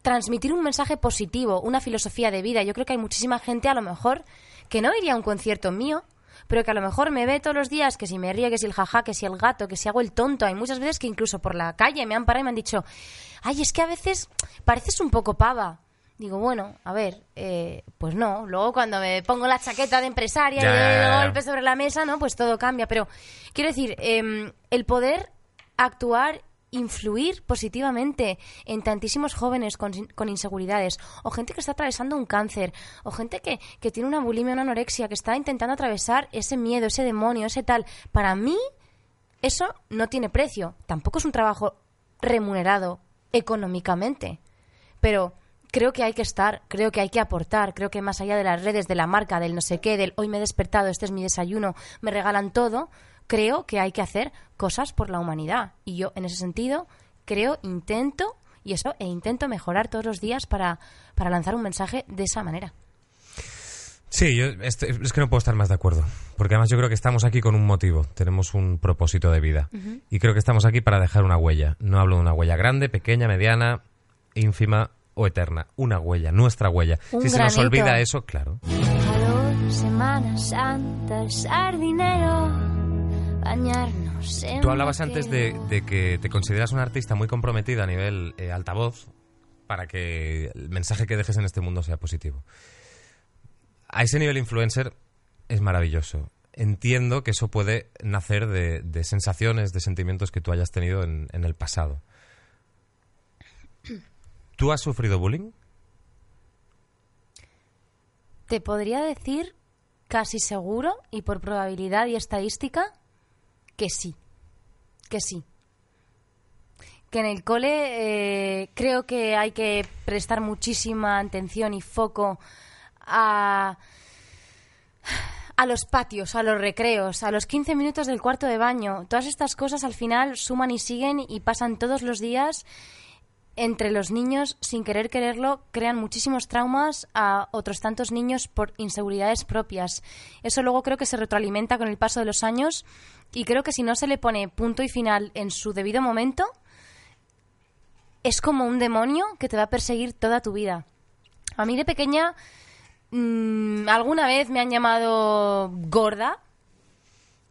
Speaker 3: transmitir un mensaje positivo, una filosofía de vida. Yo creo que hay muchísima gente a lo mejor que no iría a un concierto mío, pero que a lo mejor me ve todos los días que si me río, que si el jaja, que si el gato, que si hago el tonto. Hay muchas veces que incluso por la calle me han parado y me han dicho, ay, es que a veces pareces un poco pava. Digo, bueno, a ver, eh, pues no. Luego cuando me pongo la chaqueta de empresaria
Speaker 1: Ya,
Speaker 3: y
Speaker 1: ya.
Speaker 3: golpe sobre la mesa, ¿no? Pues todo cambia. Pero quiero decir, em, el poder actuar, influir positivamente en tantísimos jóvenes con, con inseguridades, o gente que está atravesando un cáncer, o gente que, que tiene una bulimia, una anorexia, que está intentando atravesar ese miedo, ese demonio, ese tal. Para mí, eso no tiene precio. Tampoco es un trabajo remunerado económicamente. Pero creo que hay que estar, creo que hay que aportar, creo que más allá de las redes, de la marca, del no sé qué, del hoy me he despertado, este es mi desayuno, me regalan todo, creo que hay que hacer cosas por la humanidad. Y yo, en ese sentido, creo, intento, y eso, e intento mejorar todos los días para, para lanzar un mensaje de esa manera.
Speaker 1: Sí, yo este- es que no puedo estar más de acuerdo. Porque además yo creo que estamos aquí con un motivo, tenemos un propósito de vida. Y creo que estamos aquí para dejar una huella. No hablo de una huella grande, pequeña, mediana, ínfima o eterna. Una huella, nuestra huella.
Speaker 3: Un
Speaker 1: si se nos olvida eso, claro.
Speaker 4: Calor, Semana Santa, sardinero, bañarnos en
Speaker 1: Tú hablabas antes de, que te consideras una artista muy comprometida a nivel eh, altavoz para que el mensaje que dejes en este mundo sea positivo. A ese nivel influencer es maravilloso. Entiendo que eso puede nacer de, de sensaciones, de sentimientos que tú hayas tenido en, en el pasado. ¿Tú has sufrido bullying?
Speaker 3: Te podría decir casi seguro y por probabilidad y estadística que sí, que sí. Que en el cole eh, creo que hay que prestar muchísima atención y foco a, a los patios, a los recreos, a los 15 minutos del cuarto de baño. Todas estas cosas al final suman y siguen y pasan todos los días entre los niños, sin querer quererlo, crean muchísimos traumas a otros tantos niños por inseguridades propias. Eso luego creo que se retroalimenta con el paso de los años y creo que si no se le pone punto y final en su debido momento, es como un demonio que te va a perseguir toda tu vida. A mí de pequeña, mm, alguna vez me han llamado gorda,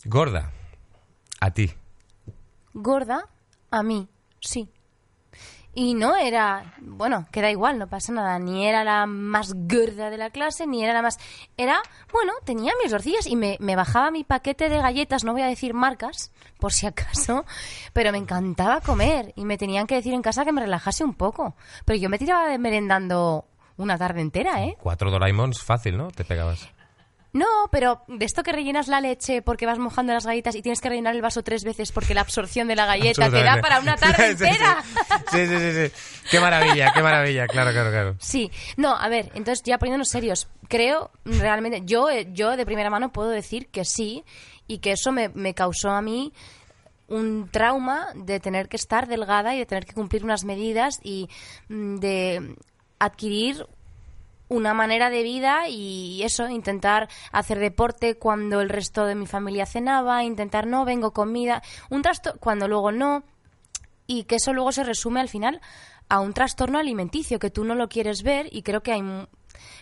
Speaker 1: Gorda. A ti.
Speaker 3: gorda, a mí, sí. Y no era, bueno, que da igual, no pasa nada, ni era la más gorda de la clase, ni era la más... Era, bueno, tenía mis dorcillas y me, me bajaba mi paquete de galletas, no voy a decir marcas, por si acaso, pero me encantaba comer y me tenían que decir en casa que me relajase un poco. Pero yo me tiraba merendando una tarde entera, ¿eh?
Speaker 1: Cuatro Doraemons, fácil, ¿no? Te pegabas.
Speaker 3: No, pero de esto que rellenas la leche porque vas mojando las galletas y tienes que rellenar el vaso tres veces porque la absorción de la galleta te da para una tarde entera.
Speaker 1: Sí, sí, sí, sí. Qué maravilla, qué maravilla. Claro, claro, claro.
Speaker 3: Sí, no, a ver, entonces ya poniéndonos serios, creo realmente, yo, eh, yo de primera mano puedo decir que sí y que eso me, me causó a mí un trauma de tener que estar delgada y de tener que cumplir unas medidas y mm, de adquirir una manera de vida y eso, intentar hacer deporte cuando el resto de mi familia cenaba, intentar no, vengo comida, un trastorno cuando luego no, y que eso luego se resume al final a un trastorno alimenticio que tú no lo quieres ver y creo que hay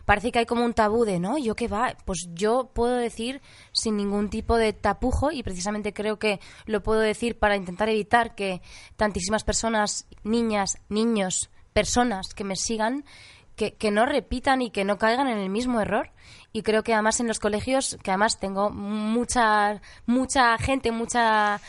Speaker 3: parece que hay como un tabú de no yo qué va pues yo puedo decir sin ningún tipo de tapujo y precisamente creo que lo puedo decir para intentar evitar que tantísimas personas niñas niños personas que me sigan que, que no repitan y que no caigan en el mismo error. Y creo que además en los colegios que además tengo mucha mucha gente mucha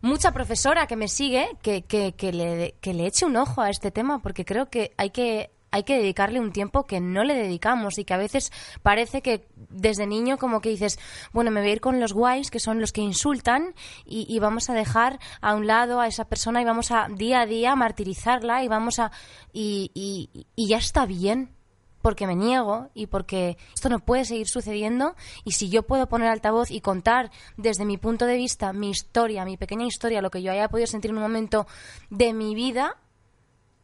Speaker 3: mucha profesora que me sigue que, que, que, le, que le eche un ojo a este tema porque creo que hay que hay que dedicarle un tiempo que no le dedicamos y que a veces parece que desde niño como que dices, bueno, me voy a ir con los guays, que son los que insultan, y, vamos a dejar a un lado a esa persona y vamos a día a día martirizarla y vamos a... y, y ya está bien porque me niego y porque esto no puede seguir sucediendo. Y si yo puedo poner altavoz y contar desde mi punto de vista mi historia, mi pequeña historia, lo que yo haya podido sentir en un momento de mi vida,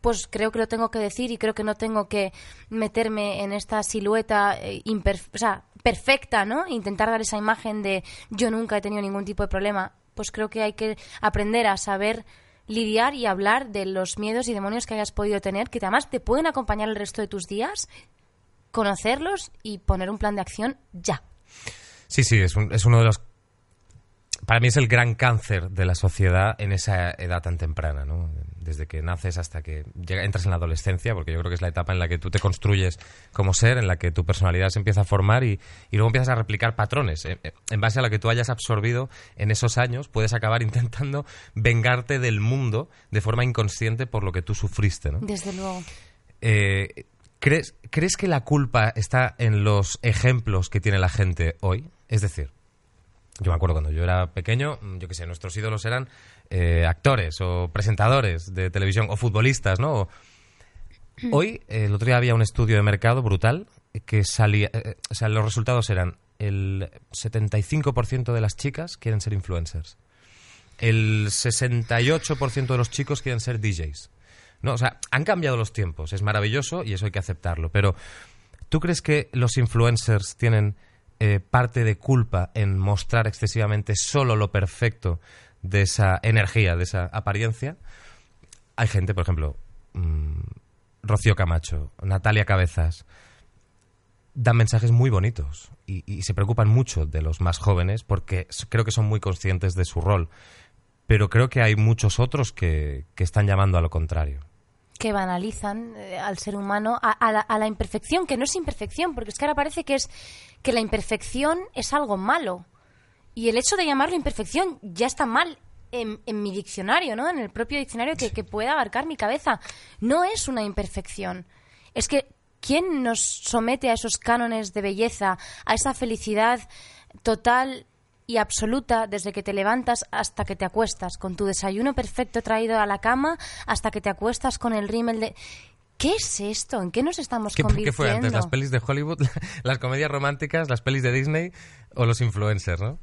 Speaker 3: pues creo que lo tengo que decir y creo que no tengo que meterme en esta silueta eh, o sea, perfecta, ¿no? Intentar dar esa imagen de yo nunca he tenido ningún tipo de problema. Pues creo que hay que aprender a saber lidiar y hablar de los miedos y demonios que hayas podido tener, que además te pueden acompañar el resto de tus días conocerlos y poner un plan de acción ya.
Speaker 1: Sí, sí, es, un, es uno de los... Para mí es el gran cáncer de la sociedad en esa edad tan temprana, ¿no? Desde que naces hasta que llega, entras en la adolescencia, porque yo creo que es la etapa en la que tú te construyes como ser, en la que tu personalidad se empieza a formar y, y luego empiezas a replicar patrones. En, en, base a lo que tú hayas absorbido en esos años, puedes acabar intentando vengarte del mundo de forma inconsciente por lo que tú sufriste, ¿no?
Speaker 3: Desde luego.
Speaker 1: Eh, ¿Crees, ¿Crees que la culpa está en los ejemplos que tiene la gente hoy? Es decir, yo me acuerdo cuando yo era pequeño, yo qué sé, nuestros ídolos eran eh, actores o presentadores de televisión o futbolistas, ¿no? Hoy, eh, el otro día había un estudio de mercado brutal que salía, eh, o sea, los resultados eran el 75% de las chicas quieren ser influencers, el 68% de los chicos quieren ser DJs. No, o sea, han cambiado los tiempos, es maravilloso y eso hay que aceptarlo. Pero, ¿tú crees que los influencers tienen eh, parte de culpa en mostrar excesivamente solo lo perfecto de esa energía, de esa apariencia? Hay gente, por ejemplo, mmm, Rocío Camacho, Natalia Cabezas, dan mensajes muy bonitos y, se preocupan mucho de los más jóvenes porque creo que son muy conscientes de su rol pero creo que hay muchos otros que, que, están llamando a lo contrario
Speaker 3: que banalizan eh, al ser humano, a, a, la, a, la, imperfección, que no es imperfección, porque es que ahora parece que es que la imperfección es algo malo. Y el hecho de llamarlo imperfección ya está mal en, en mi diccionario, ¿no? En el propio diccionario que, que pueda abarcar mi cabeza. No es una imperfección. Es que, ¿quién nos somete a esos cánones de belleza, a esa felicidad total y absoluta desde que te levantas hasta que te acuestas, con tu desayuno perfecto traído a la cama hasta que te acuestas con el rímel de... ¿Qué es esto? ¿En qué nos estamos
Speaker 1: ¿Qué,
Speaker 3: convirtiendo?
Speaker 1: ¿Qué fue antes? ¿Las pelis de Hollywood, las comedias románticas, las pelis de Disney o los influencers, no?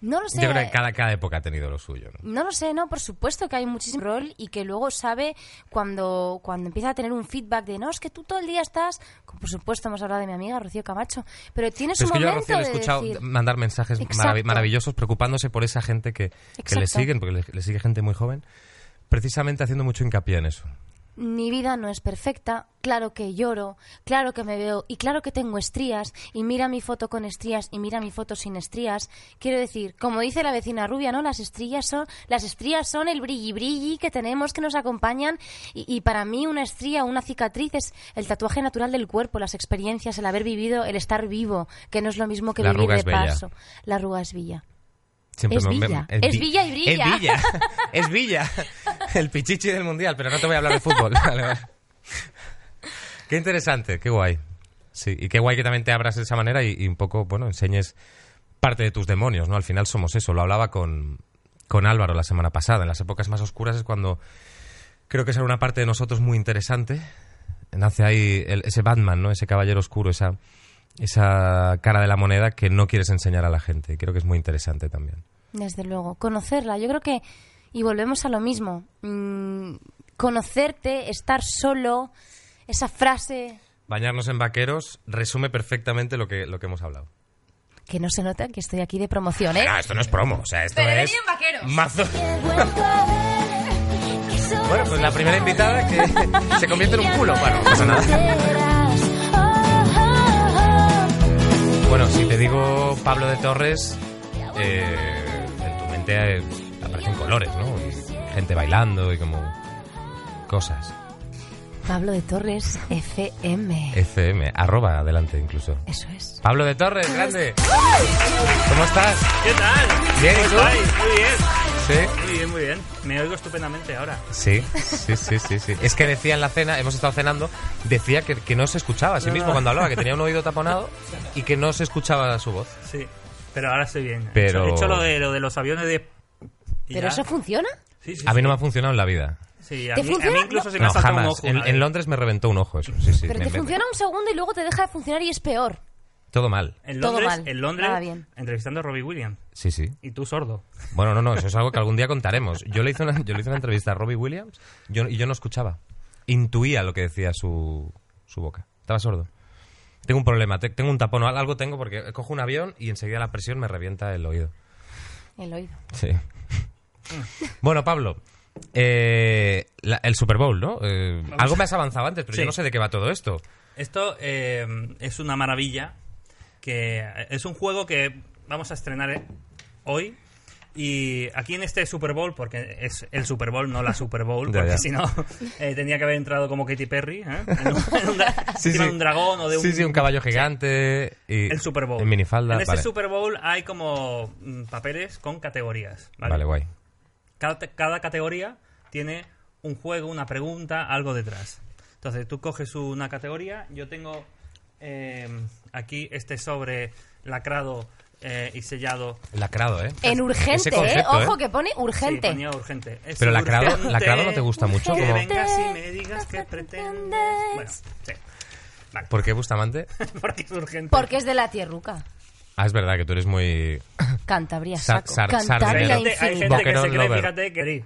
Speaker 3: No lo sé.
Speaker 1: Yo creo que cada, cada época ha tenido lo suyo. ¿no?
Speaker 3: no lo sé, no, por supuesto que hay muchísimo rol y que luego sabe cuando, cuando empieza a tener un feedback de no, es que tú todo el día estás. Por supuesto, hemos hablado de mi amiga Rocío Camacho, pero tienes
Speaker 1: pero
Speaker 3: un
Speaker 1: es que
Speaker 3: momento
Speaker 1: yo a Rocío le he escuchado
Speaker 3: decir...
Speaker 1: mandar mensajes marav maravillosos preocupándose por esa gente que, que le siguen, porque le, le sigue gente muy joven, precisamente haciendo mucho hincapié en eso
Speaker 3: mi vida no es perfecta, claro que lloro, claro que me veo y claro que tengo estrías y mira mi foto con estrías y mira mi foto sin estrías. Quiero decir, como dice la vecina rubia, ¿no? Las estrías son, las estrías son el brilli brilli que tenemos que nos acompañan y, y para mí una estría, una cicatriz es el tatuaje natural del cuerpo, las experiencias, el haber vivido, el estar vivo, que no es lo mismo que
Speaker 1: la
Speaker 3: vivir de paso.
Speaker 1: Bella.
Speaker 3: La arruga es villa.
Speaker 1: Siempre
Speaker 3: es,
Speaker 1: me,
Speaker 3: Villa.
Speaker 1: Me,
Speaker 3: es, es Villa y brilla.
Speaker 1: Es Villa. es Villa. El pichichi del mundial, pero no te voy a hablar de fútbol. Vale, vale. Qué interesante, qué guay. Sí, y qué guay que también te abras de esa manera y, y, un poco, bueno, enseñes parte de tus demonios, ¿no? Al final somos eso. Lo hablaba con, con Álvaro la semana pasada. En las épocas más oscuras es cuando creo que es una parte de nosotros muy interesante. Nace ahí el, ese Batman, ¿no? Ese caballero oscuro, esa, esa cara de la moneda que no quieres enseñar a la gente. Creo que es muy interesante también.
Speaker 3: Desde luego. Conocerla. Yo creo que, y volvemos a lo mismo, mmm, conocerte, estar solo, esa frase
Speaker 1: bañarnos en vaqueros resume perfectamente lo que, lo que hemos hablado.
Speaker 3: Que no se nota que estoy aquí de promoción, ¿eh?
Speaker 1: No, esto no es promo, o sea, esto
Speaker 3: Pero
Speaker 1: es
Speaker 3: en vaqueros.
Speaker 1: mazo. Bueno, pues la primera invitada que se convierte en un culo. Bueno, no pasa nada. Bueno, si te digo Pablo de Torres, eh, eh, aparecen colores, ¿no? Y gente bailando y como cosas.
Speaker 3: Pablo de Torres, FM.
Speaker 1: FM, arroba adelante incluso.
Speaker 3: Eso es.
Speaker 1: Pablo de Torres, grande. ¿Cómo estás?
Speaker 2: ¿Qué tal?
Speaker 1: Bien, ¿y
Speaker 2: ¿Cómo
Speaker 1: tú?
Speaker 2: estáis? Muy bien.
Speaker 1: Sí.
Speaker 2: Muy bien, muy bien. Me oigo estupendamente ahora.
Speaker 1: Sí, sí, sí, sí, sí. Es que decía en la cena, hemos estado cenando, decía que, que no se escuchaba a sí mismo cuando hablaba, que tenía un oído taponado y que no se escuchaba su voz.
Speaker 2: Sí. Pero ahora estoy bien.
Speaker 1: Pero-
Speaker 2: He hecho lo de, lo de los aviones de... y
Speaker 3: ¿Pero
Speaker 2: ya.
Speaker 3: eso funciona?
Speaker 2: Sí, sí,
Speaker 1: A mí
Speaker 2: sí.
Speaker 1: no me ha funcionado en la vida.
Speaker 2: Sí, a
Speaker 3: ¿Te
Speaker 2: mí, a
Speaker 3: funciona?
Speaker 2: mí incluso se me
Speaker 1: No,
Speaker 2: ha saltado un ojo
Speaker 1: En,
Speaker 2: una
Speaker 1: en
Speaker 2: vez.
Speaker 1: Londres me reventó un ojo eso. Sí, sí.
Speaker 3: Pero
Speaker 1: Me-
Speaker 3: te
Speaker 1: me-
Speaker 3: funciona un segundo y luego te deja de funcionar y es peor.
Speaker 1: Todo mal.
Speaker 2: En
Speaker 3: Todo
Speaker 2: Londres,
Speaker 3: mal.
Speaker 2: en Londres
Speaker 3: Nada bien.
Speaker 2: entrevistando a Robbie Williams.
Speaker 1: Sí, sí.
Speaker 2: Y tú sordo.
Speaker 1: Bueno, no, no, eso es algo que algún día contaremos. Yo le hice una, yo le hice una entrevista a Robbie Williams yo, y yo no escuchaba. Intuía lo que decía su, su boca. Estaba sordo. Tengo un problema, te- tengo un tapón, o al- algo tengo porque cojo un avión y enseguida la presión me revienta el oído.
Speaker 3: El oído.
Speaker 1: Sí. Bueno, Pablo, eh, la- el Super Bowl, ¿no? Eh, algo me has avanzado antes, pero
Speaker 2: Sí.
Speaker 1: yo no sé de qué va todo esto.
Speaker 2: Esto eh, es una maravilla, que es un juego que vamos a estrenar eh, hoy. Y aquí en este Super Bowl, porque es el Super Bowl, no la Super Bowl, porque si no, eh, tenía que haber entrado como Katy Perry, ¿eh? en, un, en un dra-
Speaker 1: Sí, sí.
Speaker 2: de un dragón o de un...
Speaker 1: Sí, sí, un caballo gigante y...
Speaker 2: El Super Bowl.
Speaker 1: En minifalda,
Speaker 2: En este
Speaker 1: vale.
Speaker 2: Super Bowl hay como mm, papeles con categorías. ¿vale?
Speaker 1: Vale, guay.
Speaker 2: Cada, cada categoría tiene un juego, una pregunta, algo detrás. Entonces tú coges una categoría, yo tengo eh, aquí este sobre lacrado eh, y sellado.
Speaker 1: Lacrado, ¿eh?
Speaker 3: En urgente, ¿eh?
Speaker 1: concepto,
Speaker 3: Ojo
Speaker 1: ¿eh?
Speaker 3: que pone urgente.
Speaker 2: Sí, ponía urgente. Es
Speaker 1: Pero lacrado,
Speaker 2: urgente
Speaker 1: lacrado no te gusta mucho.
Speaker 2: Que
Speaker 1: Como...
Speaker 2: vengas y me digas que pretendes. Bueno, sí. Vale,
Speaker 1: ¿Por qué, Bustamante?
Speaker 2: porque es urgente.
Speaker 3: Porque es de la tierruca.
Speaker 1: Ah, es verdad que tú eres muy...
Speaker 3: Cantabria
Speaker 1: Sar-
Speaker 3: saco.
Speaker 1: sar-
Speaker 2: Hay
Speaker 3: Cantabria
Speaker 1: sardinero.
Speaker 2: gente, hay gente que se cree,
Speaker 1: lover.
Speaker 2: fíjate, que...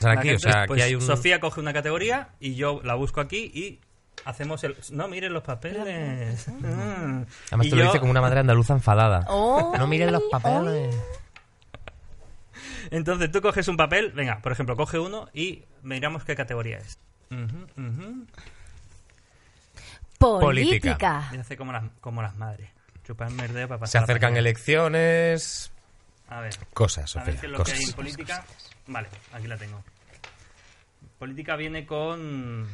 Speaker 1: sea, aquí, o sea, aquí
Speaker 2: pues,
Speaker 1: hay un-
Speaker 2: Sofía coge una categoría y yo la busco aquí y hacemos el... No, miren los papeles. Mm.
Speaker 1: Además
Speaker 2: Y
Speaker 1: te lo
Speaker 2: yo-
Speaker 1: dice como una madre andaluza enfadada.
Speaker 3: Oh,
Speaker 1: no miren los papeles.
Speaker 2: Entonces tú coges un papel, venga, por ejemplo, coge uno y miramos qué categoría es.
Speaker 3: Política.
Speaker 2: Y hace como las, como las madres. Chuparme el dedo para
Speaker 1: Se
Speaker 2: pasar la
Speaker 1: acercan elecciones...
Speaker 2: A ver,
Speaker 1: Cosas,
Speaker 2: a ver
Speaker 1: Sofía,
Speaker 2: qué es lo que hay en
Speaker 1: cosas.
Speaker 2: política. Vale, aquí la tengo. Política viene con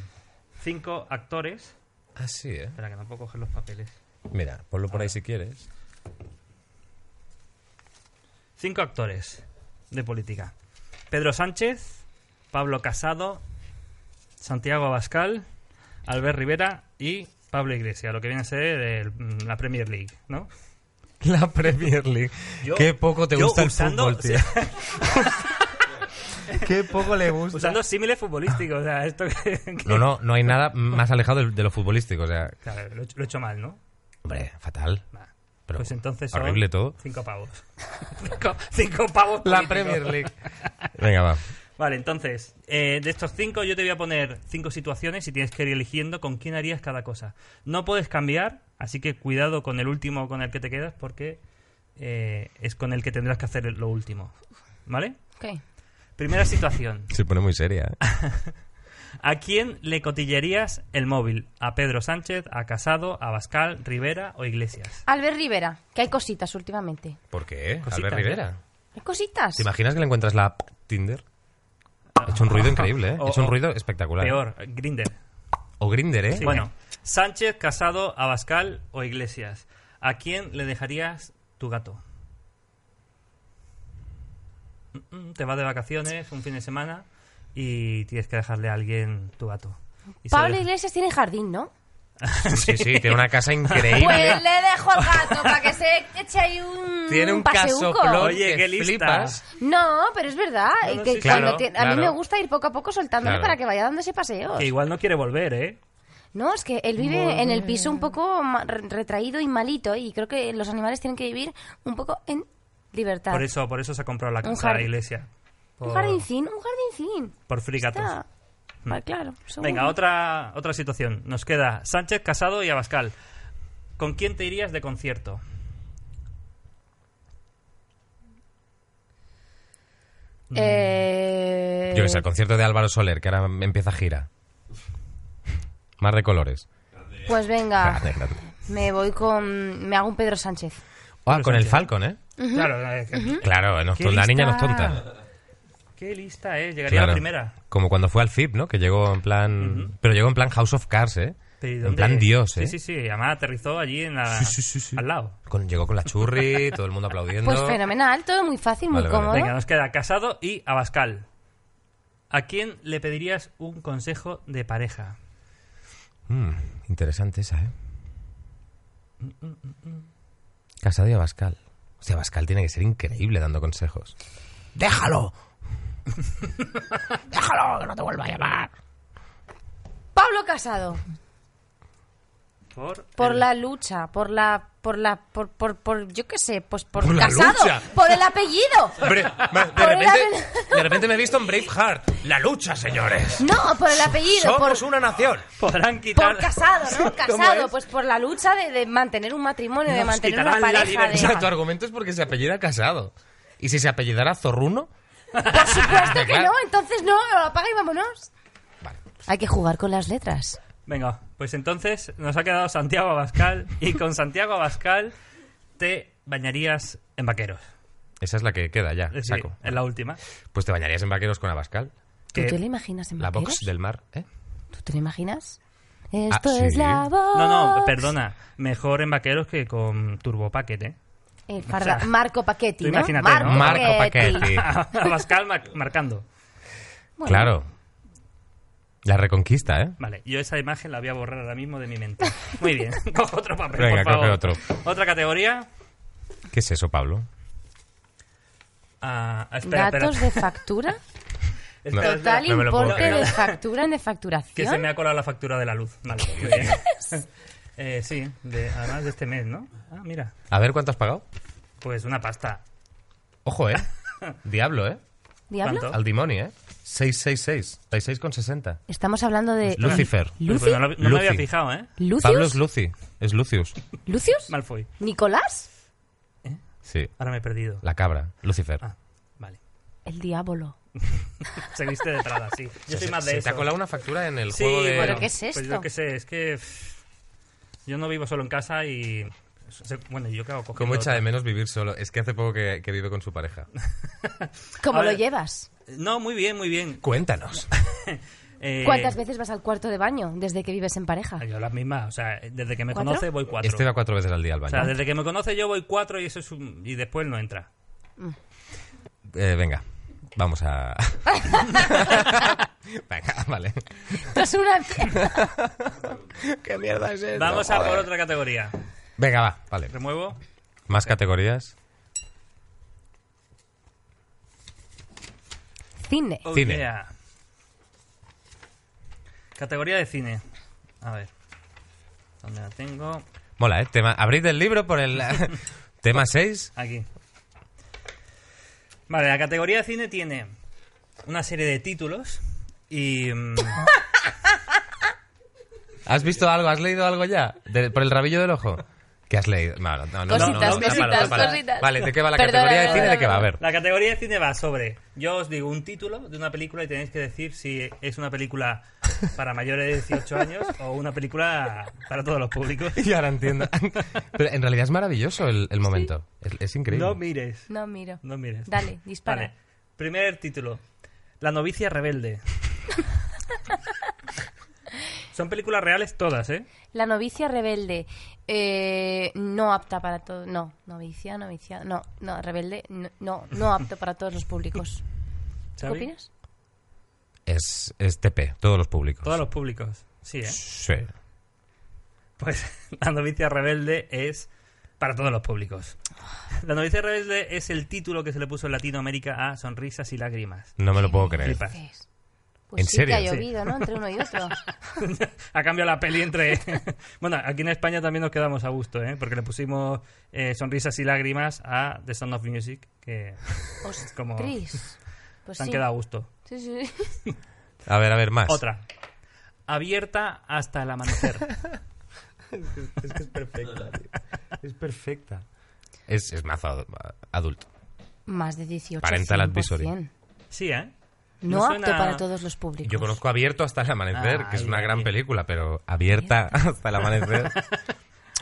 Speaker 2: cinco actores.
Speaker 1: Ah, sí, ¿eh?
Speaker 2: Espera, que no puedo coger los papeles.
Speaker 1: Mira, ponlo por ahí si quieres.
Speaker 2: Cinco actores de política. Pedro Sánchez, Pablo Casado, Santiago Abascal, Albert Rivera y Pablo Iglesias, lo que viene a ser el- mm, la Premier League, ¿no?
Speaker 1: La Premier League.
Speaker 2: Yo-
Speaker 1: Qué poco te gusta el fútbol, tío. Qué poco le gusta.
Speaker 2: Usando símiles futbolísticos, o sea, esto que... que-
Speaker 1: No, no, no hay nada más alejado de, de lo futbolístico. O sea,
Speaker 2: Claro, lo, he hecho- lo he hecho mal, ¿no?
Speaker 1: hombre, fatal. Pero
Speaker 2: pues entonces son
Speaker 1: horrible todo.
Speaker 2: Cinco pavos. cinco, cinco pavos
Speaker 1: La. Premier League. Venga, va.
Speaker 2: Vale, entonces, eh, de estos cinco yo te voy a poner cinco situaciones y tienes que ir eligiendo con quién harías cada cosa. No puedes cambiar, así que cuidado con el último con el que te quedas porque eh, es con el que tendrás que hacer lo último. ¿Vale?
Speaker 3: Ok.
Speaker 2: Primera situación.
Speaker 1: Se pone muy seria. ¿eh?
Speaker 2: ¿A quién le cotillarías el móvil? ¿A Pedro Sánchez, a Casado, a Bascal, Rivera o Iglesias?
Speaker 3: Albert Rivera, que hay cositas últimamente.
Speaker 1: ¿Por qué?
Speaker 2: Cositas,
Speaker 1: Albert
Speaker 2: ¿eh?
Speaker 1: Rivera.
Speaker 3: Hay cositas.
Speaker 1: ¿Te imaginas que le encuentras la app Tinder? Ha hecho un ruido increíble, ¿eh? Ha hecho un ruido espectacular.
Speaker 2: Peor, Grinder.
Speaker 1: O Grinder, ¿eh?
Speaker 2: Bueno, Sánchez, Casado, Abascal o Iglesias. ¿A quién le dejarías tu gato? Mm, Te vas de vacaciones un fin de semana y tienes que dejarle a alguien tu gato. Y
Speaker 3: Pablo Iglesias tiene jardín, ¿no?
Speaker 1: Sí, sí, tiene una casa increíble.
Speaker 3: Pues le dejo al gato para que se eche ahí un
Speaker 1: Tiene un
Speaker 3: paseuco.
Speaker 2: Oye,
Speaker 1: que
Speaker 2: qué
Speaker 1: flipas.
Speaker 3: No, pero es verdad.
Speaker 2: No,
Speaker 3: y
Speaker 2: no,
Speaker 3: que
Speaker 2: sí,
Speaker 3: cuando
Speaker 1: claro,
Speaker 3: te- a mí me gusta ir poco a poco soltándole
Speaker 1: Claro.
Speaker 3: para que vaya dándose paseos.
Speaker 2: Que igual no quiere volver, ¿eh?
Speaker 3: No, es que él vive en el piso un poco retraído y malito y creo que los animales tienen que vivir un poco en libertad.
Speaker 2: Por eso, por eso se ha comprado la
Speaker 3: Un
Speaker 2: casa de la iglesia.
Speaker 3: Un
Speaker 2: Por,
Speaker 3: jardincín, un jardincín.
Speaker 2: por free gatos.
Speaker 3: Está. Ah, claro. seguro.
Speaker 2: Venga, otra, otra situación. Nos queda Sánchez, Casado y Abascal. ¿Con quién te irías de concierto?
Speaker 3: Eh,
Speaker 1: Yo que sé, el concierto de Álvaro Soler, que ahora empieza gira. Mar de colores.
Speaker 3: Pues venga,
Speaker 1: Grande, grande.
Speaker 3: me voy con. Me hago un Pedro Sánchez.
Speaker 1: Ah, con el. Falcon, ¿eh?
Speaker 2: Claro, que-
Speaker 1: Claro, no es
Speaker 2: Qué
Speaker 1: ton- la niña no es tonta.
Speaker 2: Qué lista, ¿eh? Llegaría
Speaker 1: Claro.
Speaker 2: la primera.
Speaker 1: Como cuando fue al FIP, ¿no? Que llegó en plan... Pero llegó en plan House of Cards, ¿eh?
Speaker 2: Pero ¿y
Speaker 1: En plan Dios, ¿eh?
Speaker 2: Sí, sí, sí. Además aterrizó allí en la...
Speaker 1: Sí, sí, sí, sí.
Speaker 2: al lado.
Speaker 1: Con- llegó con la churri, todo el mundo aplaudiendo.
Speaker 3: Pues fenomenal, todo muy fácil, muy
Speaker 1: Vale,
Speaker 3: cómodo.
Speaker 2: Venga, nos queda Casado y Abascal. ¿A quién le pedirías un consejo de pareja?
Speaker 1: Mm, interesante esa, ¿eh? Casado y Abascal. O sea, Abascal tiene que ser increíble dando consejos. ¡Déjalo! ¡Déjalo! ¡Que no te vuelva a llamar!
Speaker 3: Pablo Casado.
Speaker 2: Por,
Speaker 3: Por
Speaker 2: el-
Speaker 3: la lucha, por la. Por la. Por, por, por yo qué sé, pues por,
Speaker 1: Por la
Speaker 3: Casado.
Speaker 1: lucha.
Speaker 3: Por el apellido.
Speaker 1: De,
Speaker 3: Por el
Speaker 1: repente,
Speaker 3: apel-
Speaker 1: de repente me he visto en Braveheart. ¡La lucha, señores!
Speaker 3: No, por el apellido. Por,
Speaker 1: ¡Somos una nación!
Speaker 2: Podrán quitar...
Speaker 3: por casado, ¿no?
Speaker 2: ¿Cómo
Speaker 3: Casado,
Speaker 2: es?
Speaker 3: pues por la lucha de, de mantener un matrimonio, de mantener una pareja.
Speaker 1: O sea, tu argumento es porque se apellida Casado. ¿Y si se apellidara Zorruno?
Speaker 3: Por supuesto que no, entonces no, apaga y vámonos.
Speaker 1: Vale.
Speaker 3: Hay que jugar con las letras.
Speaker 2: Venga, pues entonces nos ha quedado Santiago Abascal y con Santiago Abascal te bañarías en vaqueros.
Speaker 1: Esa es la que queda ya,
Speaker 2: Sí,
Speaker 1: saco.
Speaker 2: es la última.
Speaker 1: Pues te bañarías en vaqueros con Abascal.
Speaker 3: ¿Tú
Speaker 2: Que-
Speaker 3: te lo imaginas en
Speaker 1: La
Speaker 3: vaqueros?
Speaker 1: box del mar, ¿eh?
Speaker 3: ¿Tú te lo imaginas? Esto
Speaker 1: sí.
Speaker 3: es la voz.
Speaker 2: No, no, perdona. Mejor en vaqueros que con Turbo Packet, ¿eh?
Speaker 3: Eh, farda-
Speaker 2: O sea,
Speaker 3: Marco Paquetti,
Speaker 2: imagínate,
Speaker 3: Marco,
Speaker 2: ¿no?
Speaker 1: Marco
Speaker 3: Paquetti.
Speaker 1: Paquetti.
Speaker 2: Abascal mar- marcando.
Speaker 3: Bueno,
Speaker 1: Claro. La reconquista, ¿eh?
Speaker 2: Vale, yo esa imagen la voy a borrar ahora mismo de mi mente. Muy bien, coge otro papel,
Speaker 1: Venga,
Speaker 2: por favor.
Speaker 1: coge otro.
Speaker 2: Otra categoría.
Speaker 1: ¿Qué es eso, Pablo?
Speaker 2: Ah, espera, espera.
Speaker 3: Datos de factura. Total
Speaker 1: no
Speaker 3: importe de factura en
Speaker 2: Que
Speaker 3: defacturación.
Speaker 2: se me ha colado la factura de la luz. Vale, muy bien. Eh, sí, de- además de este mes, ¿no? Ah, mira.
Speaker 1: A ver, ¿cuánto has pagado?
Speaker 2: Pues una pasta.
Speaker 1: Ojo, ¿eh? Diablo, ¿eh?
Speaker 3: ¿Diablo?
Speaker 2: ¿Cuánto?
Speaker 1: Al demonio, ¿eh? 666. 66,60.
Speaker 3: Estamos hablando de...
Speaker 1: Lucifer.
Speaker 2: Pues
Speaker 3: ¿Lucy?
Speaker 2: no, me
Speaker 1: Lucy.
Speaker 2: había fijado, ¿eh?
Speaker 3: ¿Lucius?
Speaker 1: Pablo es Lucy. Es Lucius.
Speaker 3: ¿Lucius?
Speaker 2: Malfoy.
Speaker 3: ¿Nicolás?
Speaker 1: Sí.
Speaker 2: Ahora me he perdido.
Speaker 1: La cabra. Lucifer.
Speaker 2: Ah, vale.
Speaker 3: El diablo.
Speaker 2: Se viste de Prada, sí. Yo soy más de
Speaker 1: Se
Speaker 2: eso.
Speaker 1: te ha colado una factura en el
Speaker 2: Sí,
Speaker 1: juego de...
Speaker 2: bueno,
Speaker 3: ¿Pero qué es
Speaker 2: Pues
Speaker 3: esto?
Speaker 2: yo qué sé, es que... Yo no vivo solo en casa y... Bueno, yo cogiendo
Speaker 1: ¿Cómo echa de menos vivir solo? Es que hace poco que, que vive con su pareja.
Speaker 3: ¿Cómo lo llevas?
Speaker 2: No, muy bien, muy bien.
Speaker 1: Cuéntanos.
Speaker 2: Eh,
Speaker 3: ¿Cuántas veces vas al cuarto de baño desde que vives en pareja?
Speaker 2: Yo las mismas, o sea, desde que me
Speaker 3: ¿Cuatro?
Speaker 2: conoce voy cuatro.
Speaker 1: Este va cuatro veces al día al
Speaker 2: O
Speaker 1: baño.
Speaker 2: sea, desde que me conoce yo voy cuatro y eso es un... y después no entra.
Speaker 1: Eh, venga, vamos a... venga, vale.
Speaker 3: Esto es una mierda.
Speaker 1: ¿Qué mierda es esto?
Speaker 2: Vamos a por otra categoría.
Speaker 1: Venga, va, vale.
Speaker 2: Remuevo.
Speaker 1: Más categorías.
Speaker 3: Cine.
Speaker 2: Oh,
Speaker 1: Cine.
Speaker 2: yeah. Categoría de cine. A ver. ¿Dónde la tengo?
Speaker 1: Mola, ¿eh? Tema... Abrid el libro por el... Tema 6.
Speaker 2: Aquí. Vale, la categoría de cine tiene una serie de títulos y... mm,
Speaker 1: ¿Has visto algo? ¿Has leído algo ya? De- ¿Por el rabillo del ojo? ¿Qué has leído? No, no, no,
Speaker 3: Cositas,
Speaker 1: no, no,
Speaker 3: cositas,
Speaker 1: tápalo.
Speaker 3: cositas.
Speaker 1: Vale, ¿de qué va la
Speaker 3: Perdona,
Speaker 1: categoría de cine? ¿De qué va? A ver.
Speaker 2: La categoría de cine va sobre... Yo os digo un título de una película y tenéis que decir si es una película para mayores de 18 años o una película para todos los públicos.
Speaker 1: Y ahora entiendo. Pero en realidad es maravilloso el, el momento. Es, es increíble.
Speaker 2: No mires.
Speaker 3: No miro.
Speaker 2: No mires.
Speaker 3: Dale, dispara.
Speaker 2: Vale. Primer título. La novicia rebelde. Son películas reales todas, ¿eh?
Speaker 3: La novicia rebelde. Eh, no apta para todo. No, novicia, novicia. No, no, rebelde. No, no, no apto para todos los públicos. ¿Qué opinas?
Speaker 1: Es, es TP, todos los públicos.
Speaker 2: Todos los públicos. Sí, ¿eh?
Speaker 1: Sí.
Speaker 2: Pues La novicia rebelde es para todos los públicos. La novicia rebelde es el título que se le puso en Latinoamérica a Sonrisas y Lágrimas.
Speaker 1: No me lo puedo creer.
Speaker 2: Flipas.
Speaker 3: Pues
Speaker 1: ¿En
Speaker 3: sí
Speaker 1: serio?
Speaker 3: que ha
Speaker 1: Sí.
Speaker 3: llovido, ¿no? Entre uno y otro.
Speaker 2: ha cambiado la peli entre... bueno, aquí en España también nos quedamos a gusto, ¿eh? Porque le pusimos eh, Sonrisas y Lágrimas a The Sound of Music, que es como...
Speaker 3: Pues
Speaker 2: Se han
Speaker 3: sí.
Speaker 2: quedado a gusto.
Speaker 3: Sí, sí.
Speaker 1: A ver, a ver, más.
Speaker 2: Otra. Abierta hasta el amanecer.
Speaker 1: Es que es perfecta, tío. Es perfecta. Es, es mazo adu- adulto.
Speaker 3: Más de 18.
Speaker 1: Parental
Speaker 3: 100%.
Speaker 1: advisory.
Speaker 2: Sí, ¿eh?
Speaker 3: No,
Speaker 2: No
Speaker 3: apto
Speaker 2: suena-
Speaker 3: para todos los públicos.
Speaker 1: Yo conozco Abierto hasta el amanecer,
Speaker 2: Ah,
Speaker 1: que es una gran película, pero abierta hasta el amanecer.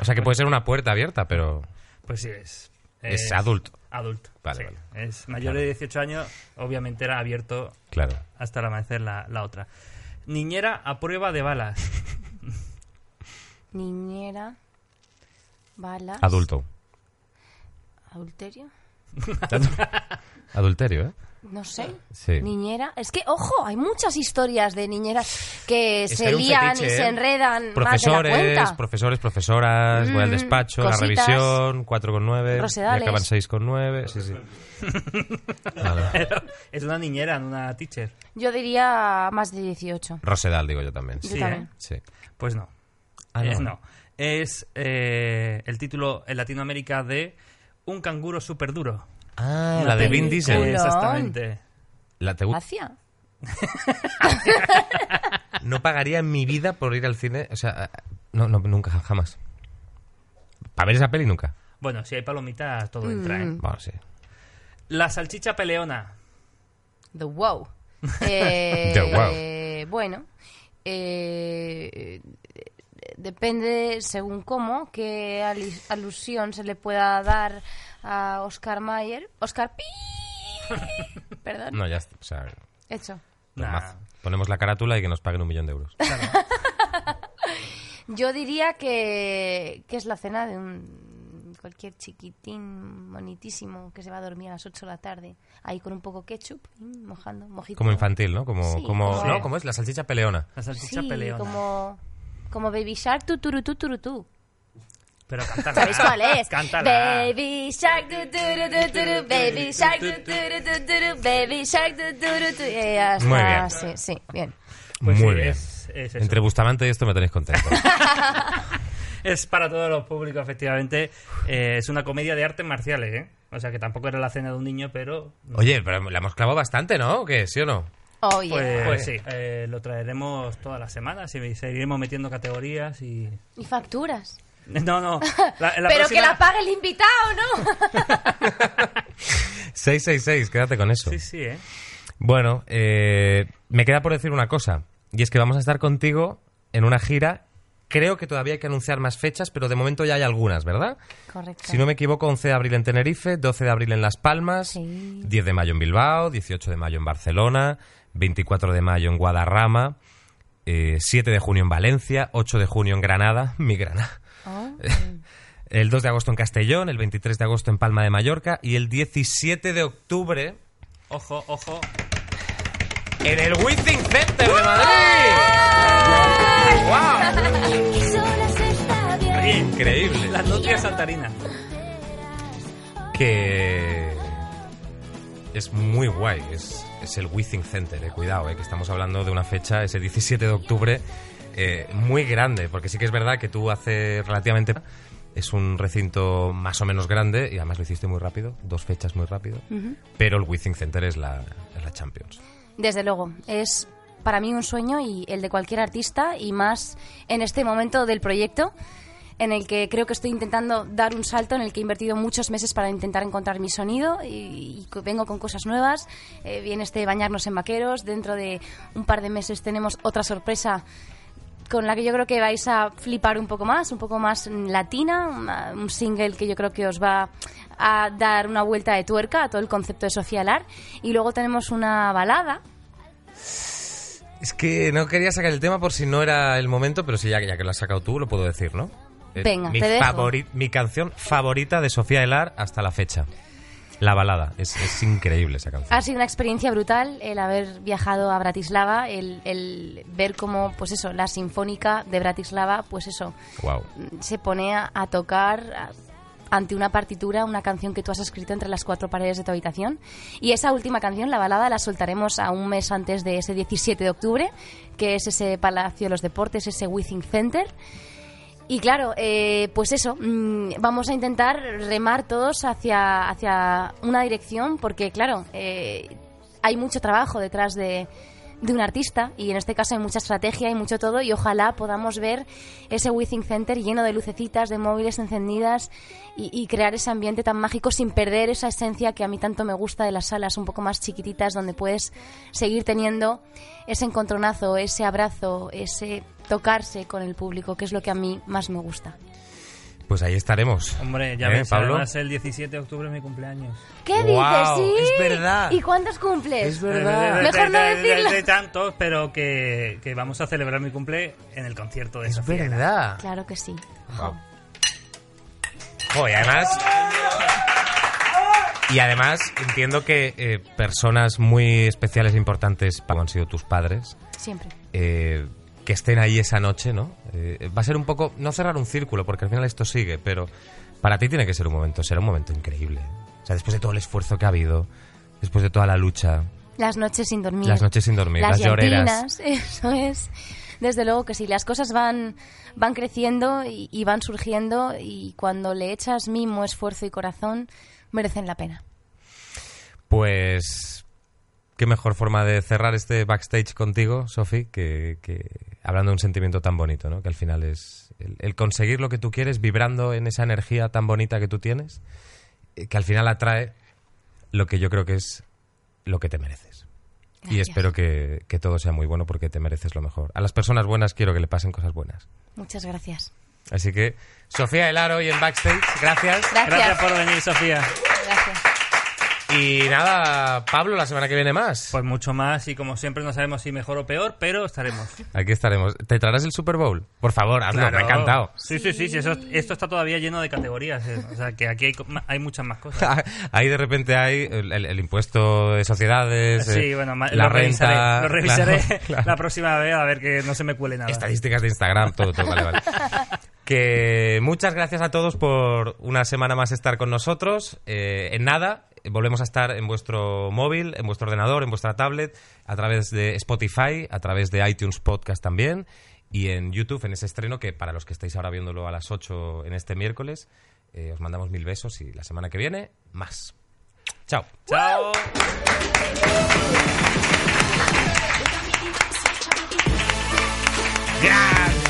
Speaker 1: O sea que puede ser una puerta abierta, pero
Speaker 2: Pues sí, es.
Speaker 1: es adulto.
Speaker 2: Adulto.
Speaker 1: Vale,
Speaker 2: sí.
Speaker 1: vale.
Speaker 2: Es mayor
Speaker 1: Claro.
Speaker 2: de 18 años, obviamente era abierto
Speaker 1: Claro.
Speaker 2: hasta el amanecer la, la otra. Niñera a prueba de balas.
Speaker 3: Niñera. Balas.
Speaker 1: Adulto.
Speaker 3: Adulterio.
Speaker 1: Adulterio, ¿eh?
Speaker 3: No sé.
Speaker 1: Sí.
Speaker 3: Niñera. Es que, ojo, hay muchas historias de niñeras que
Speaker 1: Es
Speaker 3: se lían
Speaker 1: fetiche,
Speaker 3: y
Speaker 1: ¿eh?
Speaker 3: se enredan más de la
Speaker 1: Profesores,
Speaker 3: cuenta.
Speaker 1: profesores, profesoras, voy al
Speaker 3: Mm,
Speaker 1: despacho, la revisión, 4,9, y
Speaker 3: Rosedales.
Speaker 1: acaban 6,9, sí, sí. Vale.
Speaker 2: es una niñera, no una teacher.
Speaker 3: Yo diría más de 18.
Speaker 1: Rosedal, digo yo también.
Speaker 3: Yo
Speaker 1: Sí.
Speaker 2: Sí,
Speaker 3: también.
Speaker 2: ¿eh?
Speaker 1: sí.
Speaker 2: Pues no.
Speaker 1: Ah,
Speaker 2: Es
Speaker 1: no.
Speaker 2: no. Es eh, el título en Latinoamérica de Un canguro súper duro.
Speaker 1: Ah, la de Vin Diesel.
Speaker 2: Exactamente.
Speaker 1: La te gu-
Speaker 3: Gracia.
Speaker 1: No pagaría en mi vida por ir al cine. O sea, no, no nunca, jamás. Para ver esa peli nunca.
Speaker 2: Bueno, si hay palomitas, todo entra, ¿eh?
Speaker 1: Bueno, sí.
Speaker 2: La salchicha peleona.
Speaker 3: The Wow. Eh,
Speaker 1: The Wow.
Speaker 3: eh, bueno, eh, depende según cómo, qué alusión se le pueda dar a Oscar Mayer. Oscar Pi. Perdón.
Speaker 1: No, ya está. O sea,
Speaker 3: Hecho.
Speaker 2: Nah.
Speaker 1: mazo. Ponemos la carátula y que nos paguen un millón de euros.
Speaker 3: Yo diría que, que es la cena de un cualquier chiquitín bonitísimo que se va a dormir a las 8 de la tarde, ahí con un poco ketchup, mm, mojando, mojito.
Speaker 1: Como infantil, ¿no? Como,
Speaker 3: Sí,
Speaker 1: como,
Speaker 3: como-
Speaker 1: ¿no? ¿Cómo es? La salchicha peleona.
Speaker 2: La salchicha
Speaker 3: Sí,
Speaker 2: peleona.
Speaker 3: como, como Baby Shark, tu, turu, tu, turu, tu.
Speaker 2: Pero cántala.
Speaker 3: ¿Sabéis cuál es?
Speaker 2: Cántala.
Speaker 3: Baby Shark, tu, turu, tu, turu, Baby Shark, tu, turu, tu, turu, Baby Shark, tu, turu, tu. Y ya
Speaker 1: Muy bien.
Speaker 3: Sí, sí, bien.
Speaker 2: Pues
Speaker 1: Muy
Speaker 2: sí,
Speaker 1: bien.
Speaker 2: es- es eso.
Speaker 1: Entre Bustamante y esto me tenéis contento.
Speaker 2: Es para todos los públicos, efectivamente. Eh, es una comedia de artes marciales, ¿eh? O sea que tampoco era la cena de un niño, pero.
Speaker 1: Oye, pero la hemos clavado bastante, ¿no? ¿O qué? ¿Sí o no?
Speaker 3: Oh, yeah.
Speaker 2: Pues,
Speaker 1: Pues-
Speaker 2: sí, eh, lo traeremos todas las semanas y seguiremos metiendo categorías y.
Speaker 3: Y facturas.
Speaker 2: No, no. la- la
Speaker 3: Pero que la pague el invitado, ¿no?
Speaker 1: 666, quédate con eso.
Speaker 2: Sí, sí, ¿eh?
Speaker 1: Bueno, eh, me queda por decir una cosa. Y es que vamos a estar contigo en una gira. Creo que todavía hay que anunciar más fechas, pero de momento ya hay algunas, ¿verdad?
Speaker 3: Correcto.
Speaker 1: Si no me equivoco, 11 de abril en Tenerife, 12 de abril en Las Palmas,
Speaker 3: Sí.
Speaker 1: 10 de mayo en Bilbao, 18 de mayo en Barcelona, 24 de mayo en Guadarrama, eh, 7 de junio en Valencia, 8 de junio en Granada, mi Granada.
Speaker 3: Oh.
Speaker 1: El 2 de agosto en Castellón, el 23 de agosto en Palma de Mallorca y el 17 de octubre
Speaker 2: Ojo, ojo.
Speaker 1: en el Withing Center de Madrid. ¡Wow!
Speaker 4: Bien.
Speaker 1: Increíble.
Speaker 2: Las nutrias saltarinas.
Speaker 1: Que es muy guay. Es, es el Withing Center, eh, cuidado, eh, que estamos hablando de una fecha, ese 17 de octubre, eh, muy grande, porque sí que es verdad que tú hace relativamente... Es un recinto más o menos grande y además lo hiciste muy rápido, dos fechas muy rápido, pero el Withing Center es la, es la Champions.
Speaker 3: Desde luego, es para mí un sueño y el de cualquier artista y más en este momento del proyecto en el que creo que estoy intentando dar un salto, en el que he invertido muchos meses para intentar encontrar mi sonido y, y vengo con cosas nuevas. Eh, viene este bañarnos en vaqueros, dentro de un par de meses tenemos otra sorpresa con la que yo creo que vais a flipar un poco más, un poco más latina, una- un single que yo creo que os va a dar una vuelta de tuerca a todo el concepto de Sofía Lar. Y luego tenemos una balada.
Speaker 1: Es que no quería sacar el tema por si no era el momento, pero si ya, ya que lo has sacado tú, lo puedo decir, ¿no? Eh,
Speaker 3: Venga,
Speaker 1: mi,
Speaker 3: te dejo.
Speaker 1: mi canción favorita de Sofía Elar hasta la fecha. La balada. Es, es increíble esa canción.
Speaker 3: Ha sido una experiencia brutal el haber viajado a Bratislava, el, el ver cómo, pues eso, la sinfónica de Bratislava, pues eso,
Speaker 1: Wow.
Speaker 3: se pone a, a tocar a- ante una partitura una canción que tú has escrito entre las cuatro paredes de tu habitación. Y esa última canción, la balada, la soltaremos a un mes antes de ese 17 de octubre, que es ese Palacio de los Deportes, ese Withing Center. Y claro, eh, pues eso, mm, vamos a intentar remar todos hacia, hacia una dirección, porque claro, eh, hay mucho trabajo detrás de, de un artista y en este caso hay mucha estrategia y mucho todo y ojalá podamos ver ese Withing Center lleno de lucecitas, de móviles encendidas y, y crear ese ambiente tan mágico sin perder esa esencia que a mí tanto me gusta de las salas un poco más chiquititas donde puedes seguir teniendo ese encontronazo, ese abrazo, ese tocarse con el público, que es lo que a mí más me gusta.
Speaker 1: Pues ahí estaremos.
Speaker 2: Hombre, ya
Speaker 1: ¿Eh,
Speaker 2: ves,
Speaker 1: Pablo?
Speaker 2: además el 17 de octubre es mi cumpleaños.
Speaker 3: ¿Qué
Speaker 1: Guau,
Speaker 3: dices? Sí.
Speaker 1: es verdad.
Speaker 3: ¿Y cuántos cumples?
Speaker 1: Es verdad.
Speaker 3: Mejor no
Speaker 2: de, de-
Speaker 3: decirlo.
Speaker 2: de tantos, pero que, que vamos a celebrar mi cumple en el concierto de
Speaker 1: Es
Speaker 2: Sofía.
Speaker 1: verdad.
Speaker 3: Claro que sí.
Speaker 1: Wow. Jo, y además. Y además entiendo que eh, personas muy especiales e importantes como han sido tus padres,
Speaker 3: Siempre.
Speaker 1: eh, que estén ahí esa noche, ¿no? Eh, va a ser un poco, no cerrar un círculo, porque al final esto sigue, pero para ti tiene que ser un momento, será un momento increíble. O sea, después de todo el esfuerzo que ha habido, después de toda la lucha,
Speaker 3: Las noches sin dormir.
Speaker 1: las noches sin dormir, las,
Speaker 3: las
Speaker 1: lloreras.
Speaker 3: eso es. Desde luego que sí, las cosas van, van creciendo y, y van surgiendo y cuando le echas mimo, esfuerzo y corazón, merecen la pena.
Speaker 1: Pues qué mejor forma de cerrar este backstage contigo, Sofi, que, que hablando de un sentimiento tan bonito, ¿no? Que al final es el, el conseguir lo que tú quieres, vibrando en esa energía tan bonita que tú tienes, eh, que al final atrae lo que yo creo que es lo que te mereces. Y
Speaker 3: Gracias.
Speaker 1: espero que, que todo sea muy bueno porque te mereces lo mejor. A las personas buenas quiero que le pasen cosas buenas.
Speaker 3: Muchas gracias.
Speaker 1: Así que, Sofía Elaro hoy en Backstage, gracias.
Speaker 3: Gracias.
Speaker 2: Gracias por venir, Sofía.
Speaker 1: Y nada, Pablo, la semana que viene más.
Speaker 2: Pues mucho más y como siempre no sabemos si mejor o peor, pero estaremos.
Speaker 1: Aquí estaremos. ¿Te traerás el Super Bowl? Por favor, hazlo, me ha encantado.
Speaker 2: Sí, sí, sí, sí, eso- esto está todavía lleno de categorías. eh. O sea, que aquí hay, muchas más cosas.
Speaker 1: Ahí de repente hay el, el- el impuesto de sociedades,
Speaker 2: Sí,
Speaker 1: eh,
Speaker 2: bueno,
Speaker 1: la
Speaker 2: lo revisaré,
Speaker 1: renta,
Speaker 2: lo revisaré
Speaker 1: claro, claro.
Speaker 2: la próxima vez a ver que no se me cuele nada.
Speaker 1: estadísticas de Instagram, todo, todo, vale, vale. Que muchas gracias a todos por una semana más estar con nosotros. Eh, en nada, volvemos a estar en vuestro móvil, en vuestro ordenador, en vuestra tablet, a través de Spotify, a través de iTunes Podcast también, y en YouTube, en ese estreno que para los que estáis ahora viéndolo a las 8 en este miércoles, eh, os mandamos mil besos y la semana que viene, más. Chao.
Speaker 2: Chao.
Speaker 1: Grande.